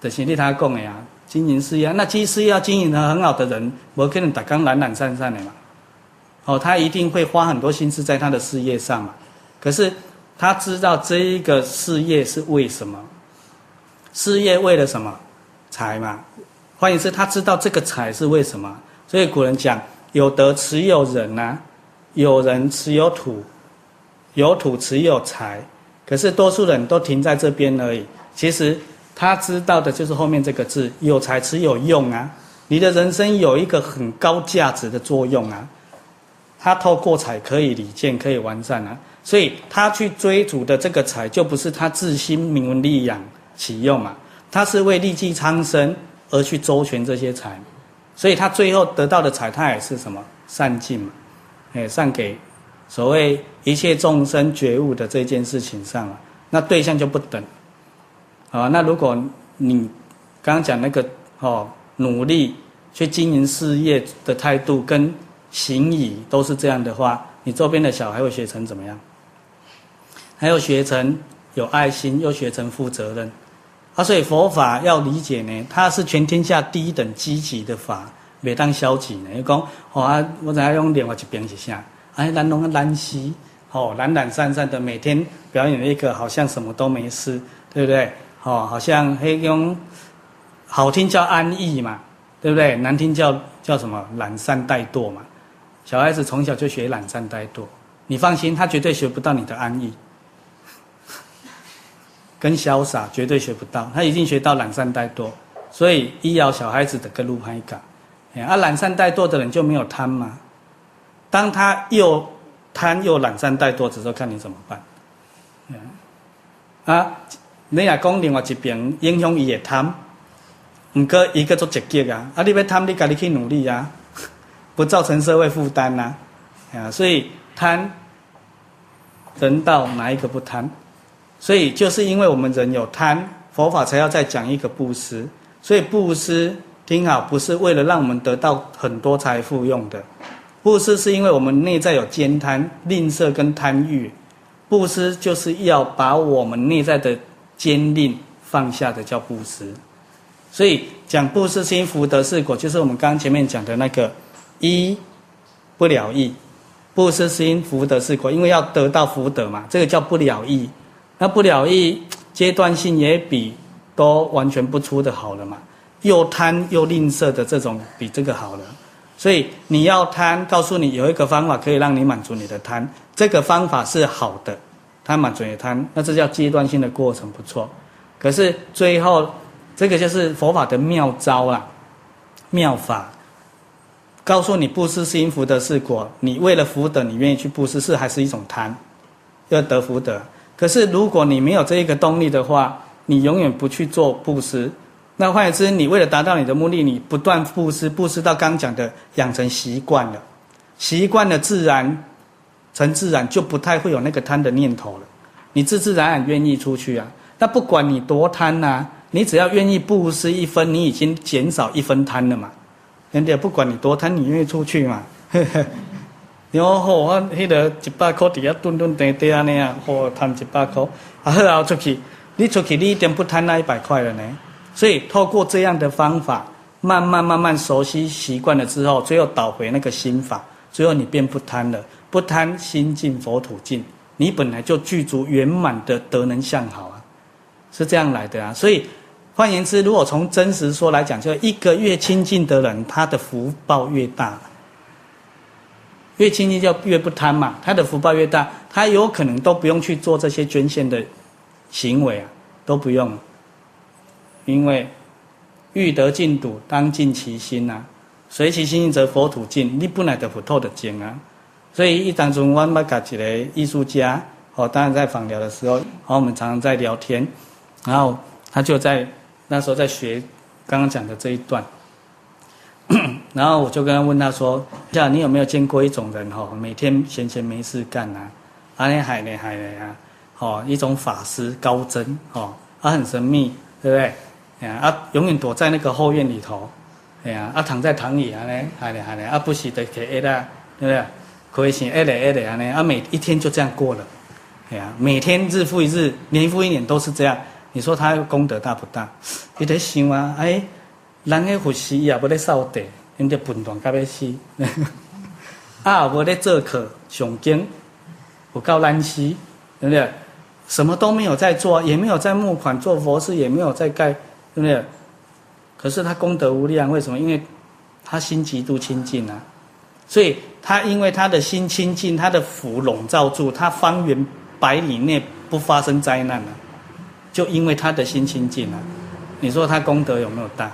的兄弟他讲的呀，经营事业，那其实要经营得很好的人，我可能打刚懒懒散散的嘛。哦，他一定会花很多心思在他的事业上嘛。可是。他知道这一个事业是为什么？事业为了什么？财嘛。换言之，他知道这个财是为什么？所以古人讲：有德持有人呐、啊，有人持有土，有土持有财。可是多数人都停在这边而已。其实他知道的就是后面这个字：有财持有用啊。你的人生有一个很高价值的作用啊。他透过财可以理见，可以完善啊。所以他去追逐的这个财，就不是他自心名利养起用嘛，他是为利济苍生而去周全这些财，所以他最后得到的财，他也是什么善尽嘛，哎，善给所谓一切众生觉悟的这件事情上了，那对象就不等，啊，那如果你刚刚讲那个哦，努力去经营事业的态度跟行仪都是这样的话，你周边的小孩会学成怎么样？还有学成有爱心，又学成负责任，啊，所以佛法要理解呢，它是全天下第一等积极的法，袂当消极呢。你讲，哦啊，我再用另外一边一下，哎，咱拢懒兮，哦，懒懒散散的，每天表演一个好像什么都没事，对不对？哦，好像黑用好听叫安逸嘛，对不对？难听叫叫什么懒散怠惰嘛。小孩子从小就学懒散怠惰，你放心，他绝对学不到你的安逸。跟潇洒绝对学不到，他已经学到懒散怠惰，所以医疗小孩子的跟路拍感，啊，懒散怠惰的人就没有贪嘛。当他又贪又懒散怠惰的时候，看你怎么办？啊，你也讲另外一边影响伊也贪，唔过一个做积极啊，啊，你要贪，你家己去努力啊，不造成社会负担呐，啊，所以贪人道哪一个不贪？所以就是因为我们人有贪，佛法才要再讲一个布施。所以布施听好，不是为了让我们得到很多财富用的，布施是因为我们内在有慳贪、吝啬跟贪欲。布施就是要把我们内在的慳吝放下的叫布施。所以讲布施心福德是果，就是我们刚刚前面讲的那个一不了义，布施是因，福德是果，因为要得到福德嘛，这个叫不了义。那不了义，阶段性也比都完全不出的好了嘛。又贪又吝啬的这种，比这个好了。所以你要贪，告诉你有一个方法可以让你满足你的贪，这个方法是好的，它满足你的贪，那这叫阶段性的过程，不错。可是最后，这个就是佛法的妙招啊，妙法。告诉你布施是因，福德是果。你为了福德，你愿意去布施，是还是一种贪？要得福德。可是如果你没有这一个动力的话，你永远不去做布施。那换言之，你为了达到你的目的，你不断布施，布施到刚讲的养成习惯了，习惯了自然成自然，就不太会有那个贪的念头了。你自自然然愿意出去啊。那不管你多贪呐、啊，你只要愿意布施一分，你已经减少一分贪了嘛。人家不管你多贪，你愿意出去嘛？然后我迄个一百块底下墩墩跌跌啊那样，我贪一百块，啊好啊出去，你出去你一点不贪那一百块了呢？所以透过这样的方法，慢慢慢慢熟悉习惯了之后，最后导回那个心法，最后你便不贪了，不贪心净佛土净，你本来就具足圆满的德能相好啊，是这样来的啊，所以。换言之，如果从真实说来讲，就一个越亲近的人，他的福报越大。越亲近就越不贪嘛，他的福报越大，他有可能都不用去做这些捐献的行为啊，都不用。因为欲得净土，当净其心呐、啊，随其心则佛土净。你本来的福透的净啊，所以一当中我们搞起来艺术家，哦，当然在访聊的时候，哦，我们常常在聊天，然后他就在。那时候在学刚刚讲的这一段，然后我就跟他问他说：“呀，你有没有见过一种人哈，每天闲闲没事干啊，啊那海呢海呢啊，哦一种法师高僧哦，啊很神秘，对不对？啊永远躲在那个后院里头，哎呀啊躺在躺椅啊呢海呢海呢啊不时的给挨啦，对不对？可以先挨嘞挨嘞啊呢啊每一天就这样过了，哎呀每天日复一日，年复一年都是这样。”你说他功德大不大？你得想啊，哎，人个护士也不得扫地，人家笨蛋甲要死，啊，无咧做课上经，不够难死，对不对？什么都没有在做，也没有在募款做佛事，也没有在盖，对不对？可是他功德无量，为什么？因为他心极度清净啊，所以他因为他的心清净，他的福笼罩住，他方圆百里内不发生灾难了。就因为他的心清净啊，你说他功德有没有大？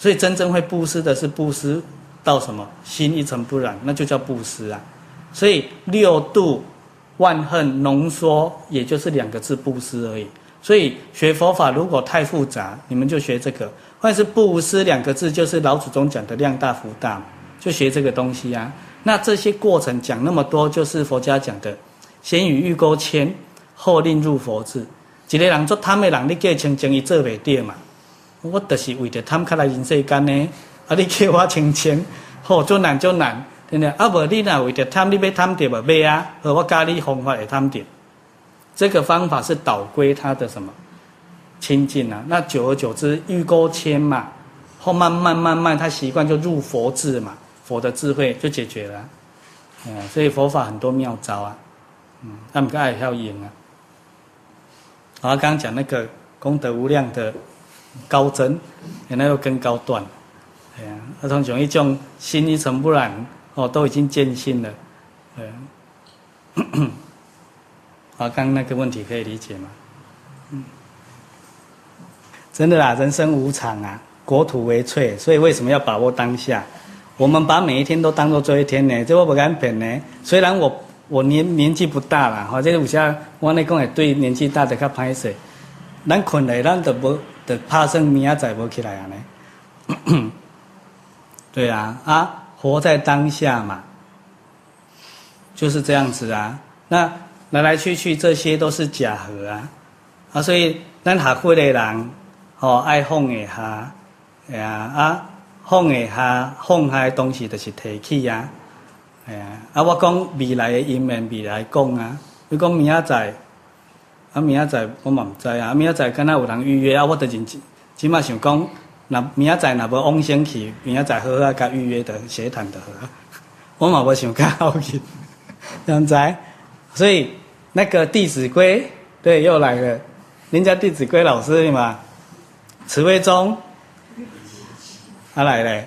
所以真正会布施的是布施到什么？心一尘不染，那就叫布施啊。所以六度万恨浓缩，也就是两个字布施而已。所以学佛法如果太复杂，你们就学这个。或者是布施两个字，就是老祖宗讲的量大福大，就学这个东西啊。那这些过程讲那么多，就是佛家讲的，先与欲勾牵，后令入佛智。一个人做贪的人，你叫清净，伊做袂到嘛？我就是为着贪，开来人世间呢。啊，你叫我清净，好做难就难，对不对？啊，无你若为着贪，你要贪着无买啊？和我教你方法会贪着。这个方法是导归他的什么清净啊？那久而久之，欲钩牵嘛，后慢慢慢慢，他习惯就入佛智嘛，佛的智慧就解决了。嗯，所以佛法很多妙招啊，嗯，他们个爱要赢啊。然后刚刚讲那个功德无量的高增，原来又更高段，哎呀，儿童讲一种心一尘不染，哦，都已经见性了，对。好，刚那个问题可以理解吗？嗯，真的啦，人生无常啊，国土为脆，所以为什么要把握当下？我们把每一天都当做最后一天呢？这我不敢骗呢。虽然我。我年年纪不大了，哈，这个有些我那讲也对年纪大的较歹势。咱困了，咱都无，怕生明仔载无起来啊呢。对啊，啊，活在当下嘛，就是这样子啊。那来来去去这些都是假合啊，啊，所以咱学会的人，哦，爱放一下，哎呀，啊，放一下，放下东西就是提起啊。哎呀，啊！我讲未来的因缘，未来讲啊。你讲明仔载，啊，明仔载我嘛唔知啊。明仔载敢若有人预约啊，我得真起码想讲，那明仔载若无往生去，明仔载好好甲预约的协谈的好。我嘛不想看好去，这样子。所以那个《弟子规》对又来了，人家《弟子规》老师嘛，慈惠宗，他来了，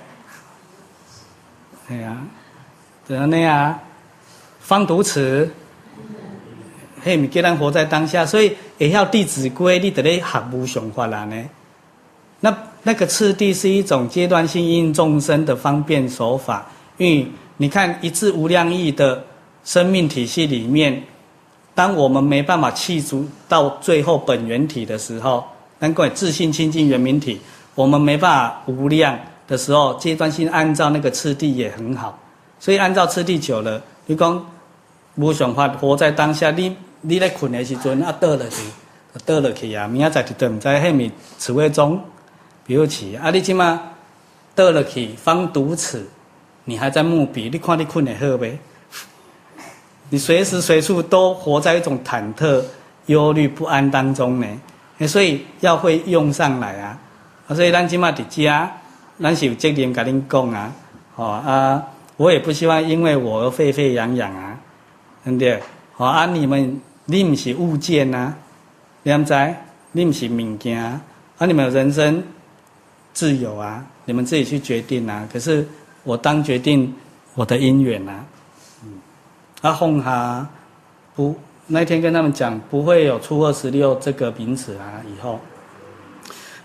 对呀，怎样那样？方读慈，嘿，你叫人活在当下，所以也要《弟子规》，你得咧学无上法啦呢。那那个次第是一种阶段性应众生的方便手法，因为你看一字无量义的生命体系里面，当我们没办法契足到最后本源体的时候，难怪自信清净圆明体，我们没办法无量的时候，阶段性按照那个次第也很好，所以按照次第久了，你讲。无想法活在当下，你你咧困的时阵啊倒落去，倒落去啊，明仔载就对唔知迄咪慈惠宗，比如起啊，你即马倒落去方读此，你还在慕彼，你看你困的好呗？你随时随处都活在一种忐忑、忧虑、不安当中呢，所以要会用上来啊，所以咱即马伫家，咱是有责任甲恁讲啊，哦啊，我也不希望因为我而沸沸扬扬啊。对不对？好啊，你们你唔是物件呐、啊，两在，你唔是物件啊，你们有人生自由啊，你们自己去决定啊。可是我当决定我的因缘啊，嗯，啊，哄哈不那天跟他们讲，不会有初二十六这个名词啊，以后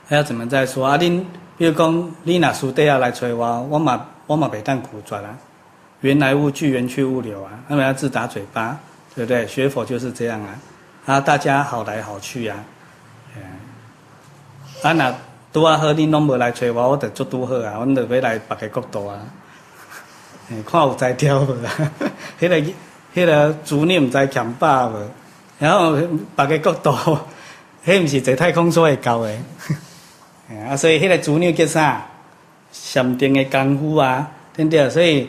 还要怎么再说啊？恁比如讲，你拿书底下来催我，我嘛我嘛袂当苦转啊。原来物聚，缘去物流啊，那么要自打嘴巴，对不对？学佛就是这样啊，啊，大家好来好去啊，啊那拄啊好，你拢无来找我，我就做拄好啊，我就要来别个国度啊，看有才调无啦，迄个迄个主念唔知强霸无，然后别个国度，迄毋是坐太空所会教的，啊，所以迄个主念叫啥？禅定的功夫啊，对不对？所以。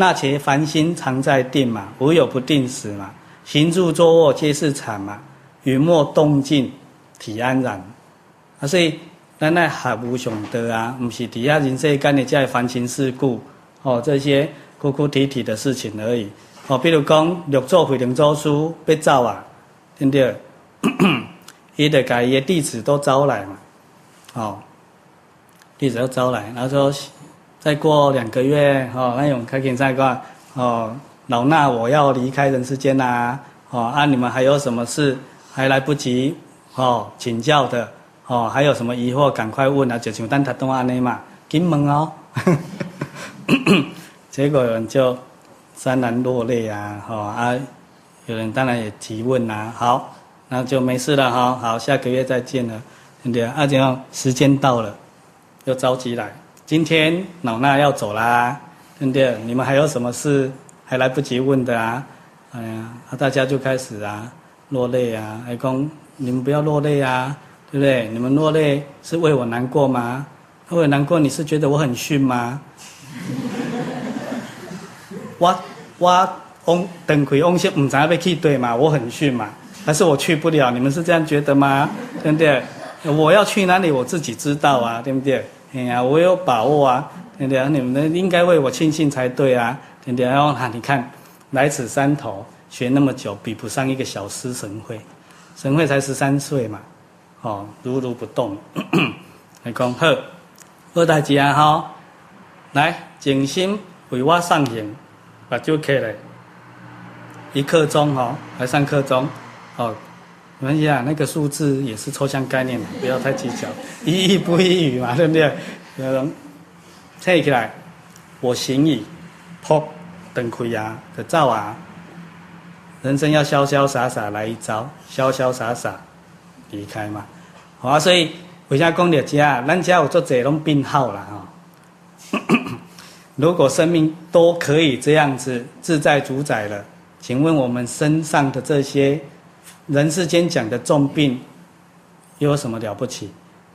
那且凡心常在定嘛，无有不定时嘛。行住坐卧皆是禅嘛，云没动静，体安然。啊，所以咱那学无上道啊，不是底下人世间的这些凡情世故哦，这些哭哭啼啼的事情而已。哦，比如讲六祖慧能祖师要走啊，对不对？伊得把伊的弟子都招来嘛，哦，弟子都招来，然后说。再过两个月，哦，那种开开赛挂，哦，老衲我要离开人世间啦、哦，啊，你们还有什么事还来不及，哦，请教的，哦，还有什么疑惑赶快问啊，就像咱台东安尼嘛，紧门哦，结果有人就潸然落泪啊，哦啊，有人当然也提问啊，好，那就没事了哈，好，下个月再见了，对不对？啊，这样时间到了，又着急来。今天老衲要走啦，兄弟？你们还有什么事还来不及问的啊？哎呀，大家就开始啊落泪啊！还讲你们不要落泪啊，对不对？你们落泪是为我难过吗？为我难过，你是觉得我很逊吗？我我往等亏往些唔知要去对嘛？我很逊嘛？还是我去不了？你们是这样觉得吗？对不对？我要去哪里，我自己知道啊，对不对？哎呀，我有把握啊，对不对？你们应该为我庆幸才对啊，对不对？然后哈，你看来此山头学那么久，比不上一个小师神会，神会才十三岁嘛，哦，如如不动。来讲好，二大姐啊哈，来静心为我上行，把酒开来，一刻钟哈，来上课钟，哦。没关系啊，那个数字也是抽象概念，不要太计较，一 意不一语嘛，对不对？有人站起来，我行矣，噗，等亏啊，可造啊，人生要潇潇洒洒来一遭，潇潇洒洒离开嘛。好啊，所以为啥讲到这，咱家有做这种病号了哈。如果生命都可以这样子自在主宰了，请问我们身上的这些？人世间讲的重病，又有什么了不起？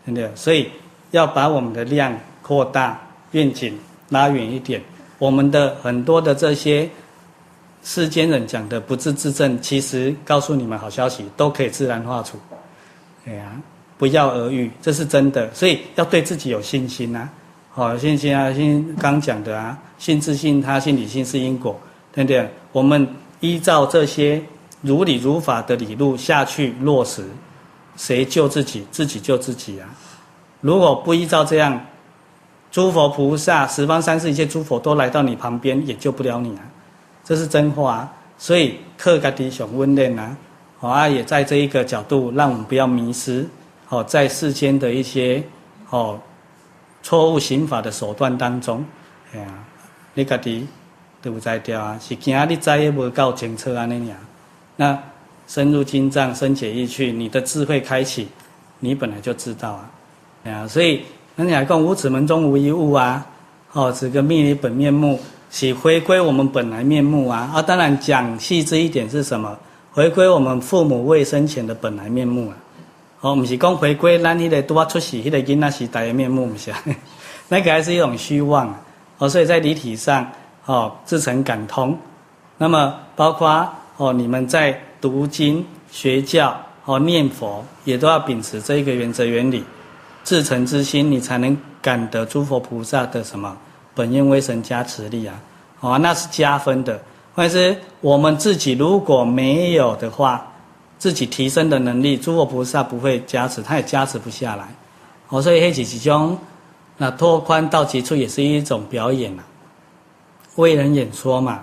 对不对？所以要把我们的量扩大，愿景拉远一点。我们的很多的这些世间人讲的不治之症，其实告诉你们好消息，都可以自然化除。哎呀，不药而愈，这是真的。所以要对自己有信心呐、啊。好，信心啊，信刚讲的啊，信自信他，信理性是因果，对不对？我们依照这些如理如法的理路下去落实，谁救自己？自己救自己啊！如果不依照这样，诸佛菩萨、十方三世一切诸佛都来到你旁边，也救不了你啊！这是真话啊。所以克嘎迪熊温练啊，好啊，也在这一个角度，让我们不要迷失。好，在世间的一些好。错误刑法的手段当中，哎呀，你家己都不知道啊，是惊你知也无够清楚安尼呀。那深入经藏，深解意趣，你的智慧开启，你本来就知道啊。啊，所以那你还讲无始门中无一物啊，哦，这个密理本面目，是回归我们本来面目啊。啊，当然讲细致一点是什么？回归我们父母未生前的本来面目啊。哦，不是讲回归咱迄个多出世迄个囡仔时代的面目，不是，那个还是一种虚妄。哦，所以在离体上，哦，自成感通。那么包括哦，你们在读经、学教、哦念佛，也都要秉持这一个原则原理，至诚之心，你才能感得诸佛菩萨的什么本愿威神加持力啊！哦，那是加分的。但是我们自己如果没有的话，自己提升的能力，诸佛菩萨不会加持，他也加持不下来。哦，所以黑起其中，那拓宽到极处也是一种表演啊，为人演说嘛。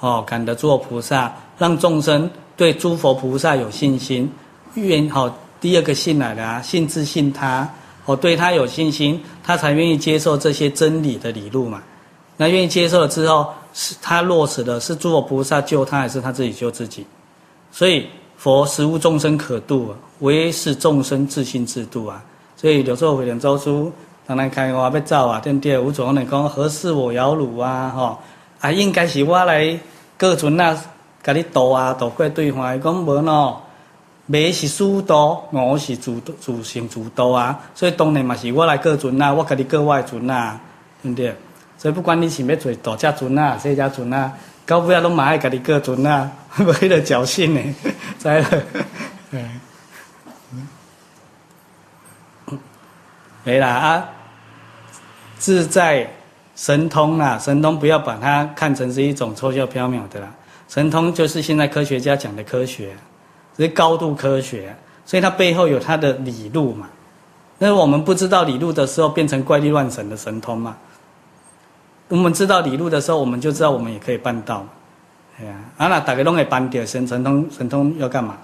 哦，感得诸佛菩萨，让众生对诸佛菩萨有信心，愿好第二个信来的啊，信自信他，哦，对他有信心，他才愿意接受这些真理的理路嘛。那愿意接受了之后，是他落实的是诸佛菩萨救他，还是他自己救自己？所以。佛实无众生可度，唯是众生自信自度啊！所以有时候会念咒书，当然开话要走啊，对不对？有种人讲何事我摇櫓啊，吼啊，应该是我来各尊啊，甲你渡啊，渡过对方。讲无喏，马是师度，我是自自行自度啊。所以当然嘛是我来过船啊，我甲你各外船啊，对不对？所以不管你是要做大只船啊，小只船啊。到尾啊拢嘛爱甲你过船啊，无迄个侥幸呢，知了。嗯，没啦啊，自在神通啊，神通不要把它看成是一种抽象缥缈的啦，神通就是现在科学家讲的科学，是高度科学，所以它背后有它的理路嘛。那我们不知道理路的时候，变成怪力乱神的神通嘛。我们知道理路的时候，我们就知道我们也可以办到。哎呀，啊那大家拢会办掉神神通，神通要干嘛？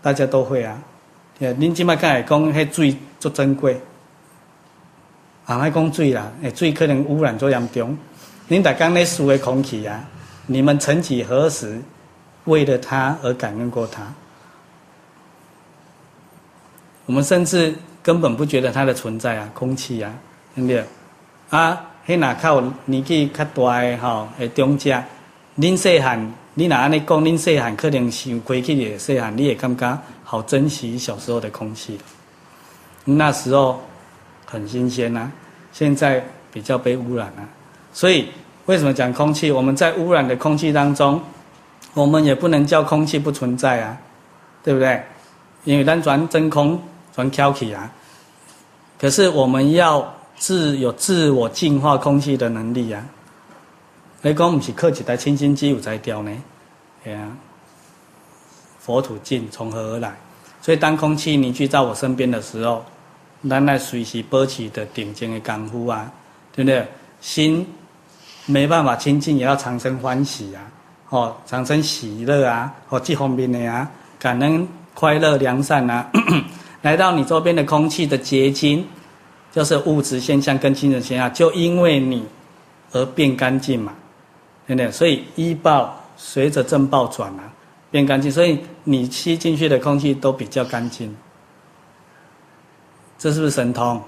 大家都会啊。对，恁今麦刚才讲，迄水足珍贵。啊，爱讲水啦，诶，水可能污染足严重。您大刚咧输的空气啊，你们曾几何时为了它而感恩过它？我们甚至根本不觉得它的存在啊，空气啊，对不对？啊。迄若较有年纪较大诶吼，诶长者，恁细汉，你若安尼讲，恁细汉可能想回去的细汉，你也感觉好珍惜小时候的空气。那时候很新鲜呐、啊，现在比较被污染了、啊。所以为什么讲空气？我们在污染的空气当中，我们也不能叫空气不存在啊，对不对？因为咱转真空转挑起啊，可是我们要。自有自我净化空气的能力啊！你讲不是靠一台清新机有才调呢？对呀，佛土净从何而来？所以当空气凝聚在我身边的时候，咱来随时保持的顶尖的功夫啊，对不对？心没办法清净，也要产生欢喜啊！哦，产生喜乐啊！哦，这方面的啊，感恩快乐良善啊，来到你周边的空气的结晶。就是物质现象跟精神现象，就因为你而变干净嘛，对不对？所以依报随着正报转啊，变干净。所以你吸进去的空气都比较干净，这是不是神通？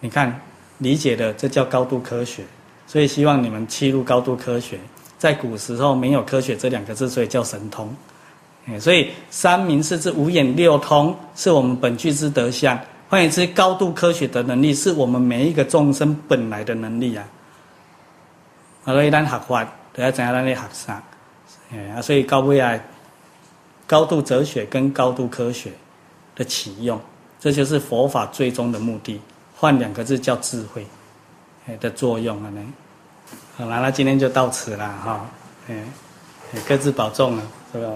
你看理解的这叫高度科学。所以希望你们切入高度科学。在古时候没有科学这两个字，所以叫神通。所以三明四智五眼六通是我们本具之德相。换言之，高度科学的能力是我们每一个众生本来的能力啊。所以咱学法都要知影咱咧学啥，哎，所以高未来高度哲学跟高度科学的启用，这就是佛法最终的目的，换两个字叫智慧，的作用了呢。好了，那今天就到此了哈，哎，各自保重了，是吧？